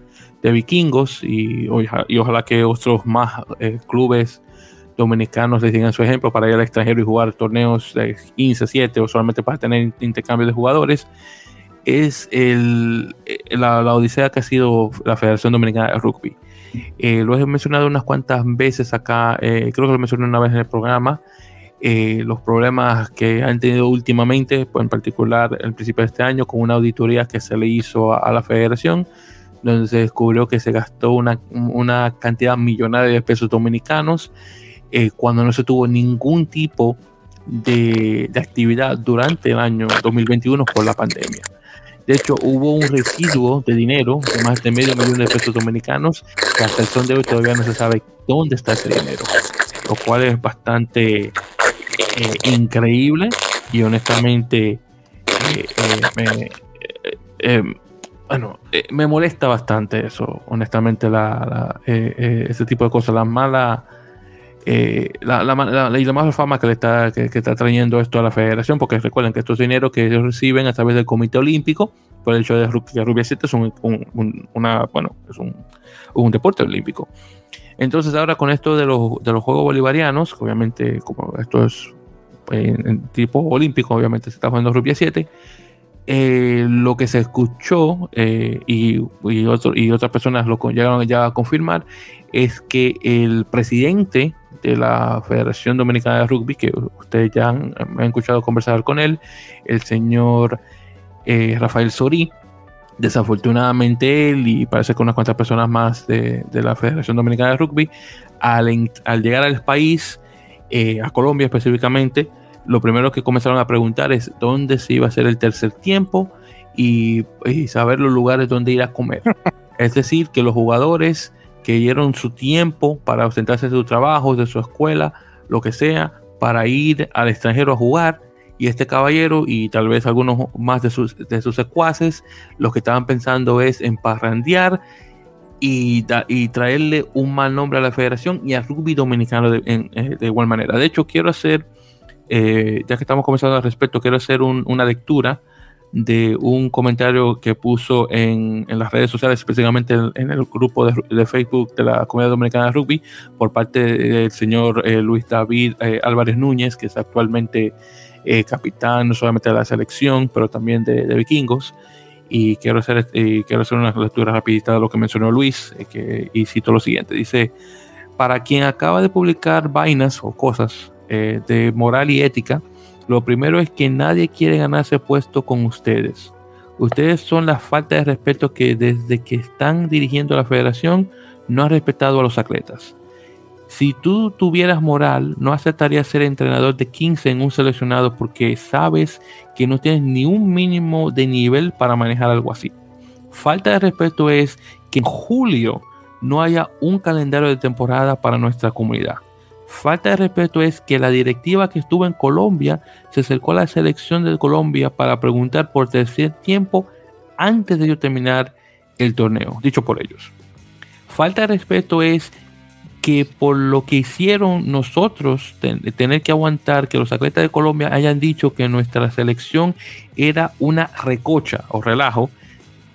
de vikingos y, y ojalá que otros más eh, clubes dominicanos les digan su ejemplo para ir al extranjero y jugar torneos de 15, 7 o solamente para tener intercambio de jugadores, es el, eh, la, odisea que ha sido la Federación Dominicana de Rugby. Lo he mencionado unas cuantas veces acá, creo que lo mencioné una vez en el programa, eh, los problemas que han tenido últimamente, pues en particular el principio de este año, con una auditoría que se le hizo a, la federación, donde se descubrió que se gastó una, una cantidad millonaria de pesos dominicanos eh, cuando no se tuvo ningún tipo de, de, actividad durante el año 2021 por la pandemia. De hecho, hubo un residuo de dinero de más de medio millón de pesos dominicanos que hasta el son de hoy todavía no se sabe dónde está ese dinero, lo cual es bastante eh, increíble y honestamente eh, eh, bueno, me molesta bastante eso, honestamente, ese tipo de cosas, la mala, la, la, y la mala fama que le está, que, está trayendo esto a la federación, porque recuerden que estos dineros que ellos reciben a través del Comité Olímpico, por el hecho de que Rubia 7 es un, una, bueno, es un, un deporte olímpico. Entonces ahora con esto de los, de los Juegos Bolivarianos, obviamente como esto es en, tipo olímpico, obviamente se está jugando rugby 7, eh, lo que se escuchó eh, y, y, y, otras personas lo llegaron ya a confirmar es que el presidente de la Federación Dominicana de Rugby, que ustedes ya han, escuchado conversar con él, el señor eh, Rafael Sorí, desafortunadamente él y parece que unas cuantas personas más de, la Federación Dominicana de Rugby, al, al llegar al país, a Colombia específicamente, lo primero que comenzaron a preguntar es dónde se iba a hacer el tercer tiempo y, saber los lugares donde ir a comer. es decir, que los jugadores que dieron su tiempo para ausentarse de su trabajo, de su escuela, lo que sea, para ir al extranjero a jugar. Y este caballero y tal vez algunos más de sus, de sus secuaces, lo que estaban pensando es en parrandear y, y, traerle un mal nombre a la federación y al rugby dominicano de, eh, de igual manera. De hecho, quiero hacer eh, ya que estamos conversando al respecto, quiero hacer una lectura de un comentario que puso en, las redes sociales, específicamente en, el grupo de, Facebook de la Comunidad Dominicana de Rugby, por parte del señor eh, Luis David eh, Álvarez Núñez, que es actualmente capitán no solamente de la selección, pero también de, vikingos. Y quiero hacer, quiero hacer una lectura rapidita de lo que mencionó Luis, que, y cito lo siguiente. Dice, para quien acaba de publicar vainas o cosas eh, de moral y ética, lo primero es que nadie quiere ganarse puesto con ustedes. Ustedes son la falta de respeto que desde que están dirigiendo la federación no han respetado a los atletas. Si tú tuvieras moral, no aceptarías ser entrenador de 15 en un seleccionado porque sabes que no tienes ni un mínimo de nivel para manejar algo así. Falta de respeto es que en julio no haya un calendario de temporada para nuestra comunidad. Falta de respeto es que la directiva que estuvo en Colombia se acercó a la selección de Colombia para preguntar por tercer tiempo antes de terminar el torneo, dicho por ellos. Falta de respeto es que por lo que hicieron nosotros, tener que aguantar que los atletas de Colombia hayan dicho que nuestra selección era una recocha o relajo,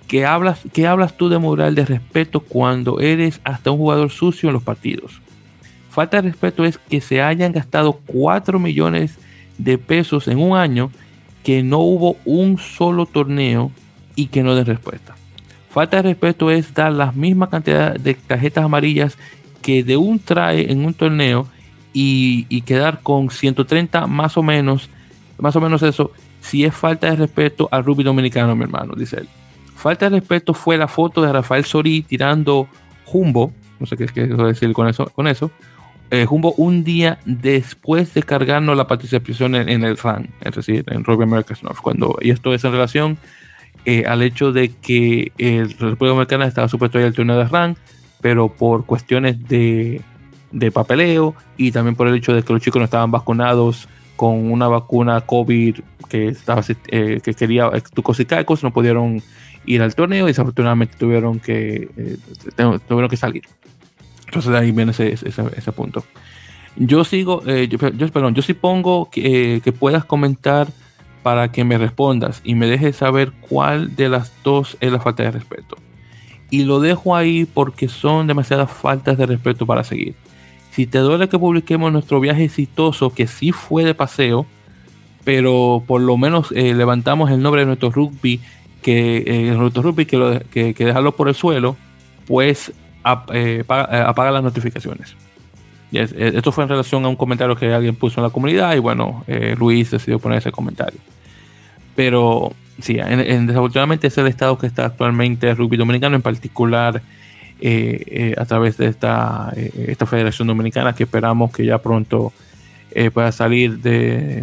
que hablas, que hablas tú de moral de respeto cuando eres hasta un jugador sucio en los partidos. Falta de respeto es que se hayan gastado 4 millones de pesos en un año que no hubo un solo torneo y que no den respuesta. Falta de respeto es dar la misma cantidad de tarjetas amarillas que de un trae en un torneo y, quedar con 130 más o menos, más o menos eso, si es falta de respeto al rugby dominicano, mi hermano, dice él. Falta de respeto fue la foto de Rafael Sorí tirando jumbo, no sé qué es decir con eso, con eso, eh, Jumbo un día después de cargarnos la participación en, el RAN, es decir, en Rugby Americas North. Cuando, y esto es en relación eh, al hecho de que el República Dominicana estaba supuesto ir al torneo de RAN, pero por cuestiones de, de, papeleo y también por el hecho de que los chicos no estaban vacunados con una vacuna COVID que, estaba, eh, que quería caicos, no pudieron ir al torneo y desafortunadamente tuvieron que, tuvieron que salir. Entonces ahí viene ese, ese, punto. Yo sigo, eh, yo, perdón, yo sí pongo que, que, puedas comentar para que me respondas y me dejes saber cuál de las dos es la falta de respeto. Y lo dejo ahí porque son demasiadas faltas de respeto para seguir. Si te duele que publiquemos nuestro viaje exitoso, que sí fue de paseo, pero por lo menos eh, levantamos el nombre de nuestro rugby, que eh, nuestro rugby lo, que, que dejarlo por el suelo, pues eh, eh, apaga, las notificaciones. Eh, esto fue en relación a un comentario que alguien puso en la comunidad y bueno, Luis decidió poner ese comentario. Pero sí, en, desafortunadamente es el estado que está actualmente el rugby dominicano, en particular a través de esta, esta Federación Dominicana que esperamos que ya pronto pueda salir de,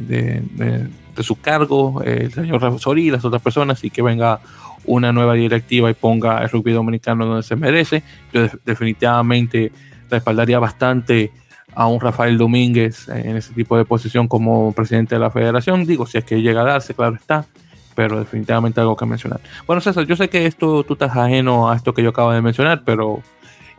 de, su cargo el señor Rafosori y las otras personas y que venga una nueva directiva y ponga el rugby dominicano donde se merece. Yo definitivamente respaldaría bastante a un Rafael Domínguez en ese tipo de posición como presidente de la federación. Digo, si es que llega a darse, claro está, pero definitivamente algo que mencionar. Bueno, César, yo sé que esto tú estás ajeno a esto que yo acabo de mencionar, pero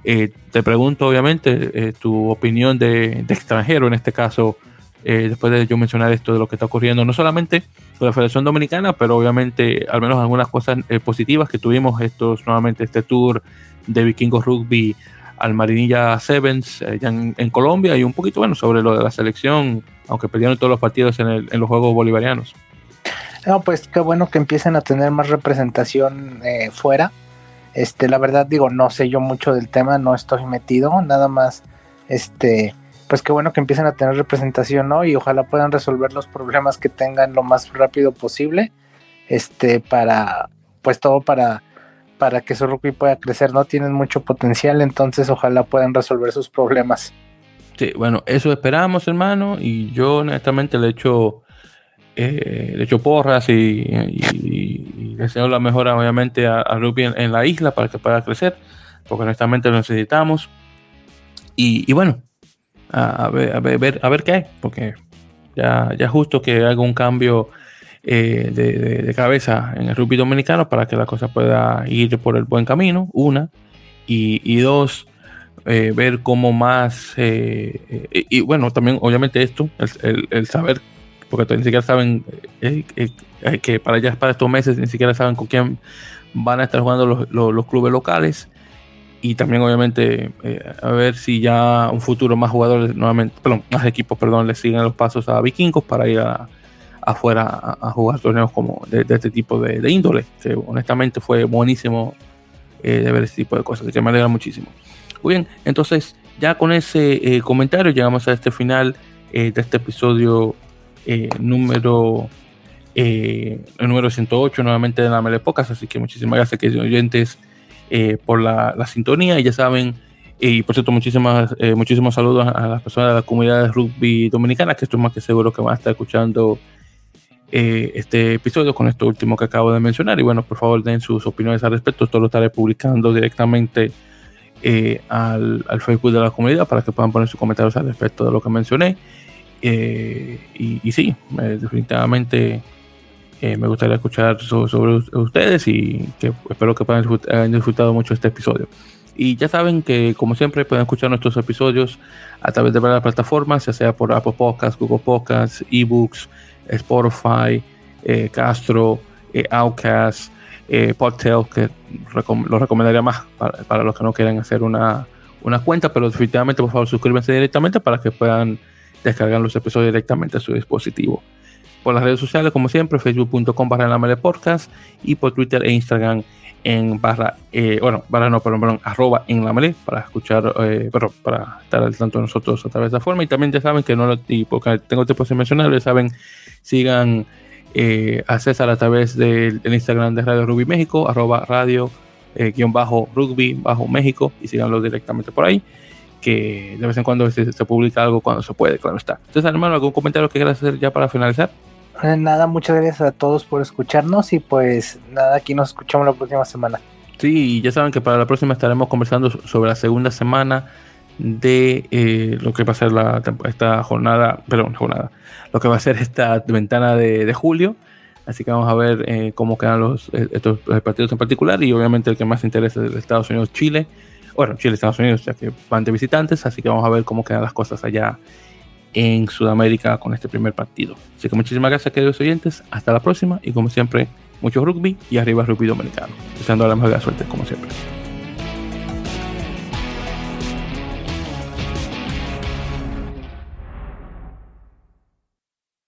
eh, te pregunto obviamente eh, tu opinión de, extranjero, en este caso, eh, después de yo mencionar esto de lo que está ocurriendo, no solamente con la Federación Dominicana, pero obviamente al menos algunas cosas eh, positivas que tuvimos estos nuevamente este tour de Vikingos Rugby al Marinilla Sevens eh, en, Colombia y un poquito bueno sobre lo de la selección, aunque perdieron todos los partidos en, los Juegos Bolivarianos. No, pues qué bueno que empiecen a tener más representación eh, fuera. Este, la verdad digo, no sé yo mucho del tema, no estoy metido, nada más, este, pues qué bueno que empiecen a tener representación, ¿no? Y ojalá puedan resolver los problemas que tengan lo más rápido posible, este, para, pues todo para para que su rugby pueda crecer, ¿no? Tienen mucho potencial, entonces ojalá puedan resolver sus problemas. Sí, bueno, eso esperamos, hermano, y yo honestamente le echo, eh, le echo porras y, deseo la mejora, obviamente, a, rugby en, la isla para que pueda crecer, porque honestamente lo necesitamos. Y, bueno, a, ver, a, ver, a ver qué hay, porque ya, ya justo que haga un cambio eh, de, cabeza en el rugby dominicano para que la cosa pueda ir por el buen camino, una, y, dos, eh, ver cómo más, eh, y, bueno, también obviamente esto, el, saber, porque ni siquiera saben que para allá, para estos meses, ni siquiera saben con quién van a estar jugando los, los, clubes locales y también obviamente a ver si ya un futuro más jugadores nuevamente, perdón, más equipos, perdón, le siguen los pasos a Vikingos para ir a, afuera a, jugar torneos como de, este tipo de, índole, honestamente fue buenísimo eh, de ver este tipo de cosas, así que me alegra muchísimo. Muy bien, entonces ya con ese eh, comentario llegamos a este final eh, de este episodio número número 108 nuevamente de la Mele Pocas, así que muchísimas gracias que oyentes por la, la, sintonía y ya saben y por cierto, muchísimas, muchísimos saludos a las personas de la comunidad de rugby dominicana, que estoy más que seguro que van a estar escuchando eh, este episodio con esto último que acabo de mencionar. Y bueno, por favor den sus opiniones al respecto. Esto lo estaré publicando directamente eh, al, Facebook de la comunidad para que puedan poner sus comentarios al respecto de lo que mencioné. Eh, y, sí, definitivamente me gustaría escuchar sobre, ustedes y espero que puedan hayan disfrutado mucho este episodio. Y ya saben que, como siempre, pueden escuchar nuestros episodios a través de varias plataformas, ya sea por Apple Podcasts, Google Podcasts, eBooks, Spotify, eh, Castro, eh, Outcast, eh, que lo recomendaría más para, los que no quieran hacer una, cuenta, pero definitivamente por favor suscríbanse directamente para que puedan descargar los episodios directamente a su dispositivo. Por las redes sociales, como siempre, facebook.com barra la podcast y por Twitter e Instagram en barra, eh, bueno, barra no, perdón, perdón, arroba en la melee para escuchar, eh, pero para estar al tanto de nosotros a través de la forma. Y también ya saben que no lo, y porque tengo tiempo de mencionar, ya saben, sigan eh, a César a través del, Instagram de Radio Rugby México, arroba radio eh, guion bajo rugby bajo México y síganlo directamente por ahí que de vez en cuando se, se publica algo cuando se puede, claro está. Entonces, hermano, ¿algún comentario que quieras hacer ya para finalizar? Eh, nada, muchas gracias a todos por escucharnos y pues nada, aquí nos escuchamos la próxima semana. Sí, ya saben que para la próxima estaremos conversando sobre la segunda semana de eh, lo que va a ser la, esta jornada, perdón, jornada, lo que va a ser esta ventana de, julio. Así que vamos a ver eh, cómo quedan los, estos partidos en particular y obviamente el que más interesa es Estados Unidos-Chile. Bueno, Chile-Estados Unidos, ya que van de visitantes, así que vamos a ver cómo quedan las cosas allá en Sudamérica con este primer partido. Así que muchísimas gracias, queridos oyentes. Hasta la próxima y como siempre, mucho rugby y arriba rugby dominicano. Deseando la mejor de la suerte, como siempre.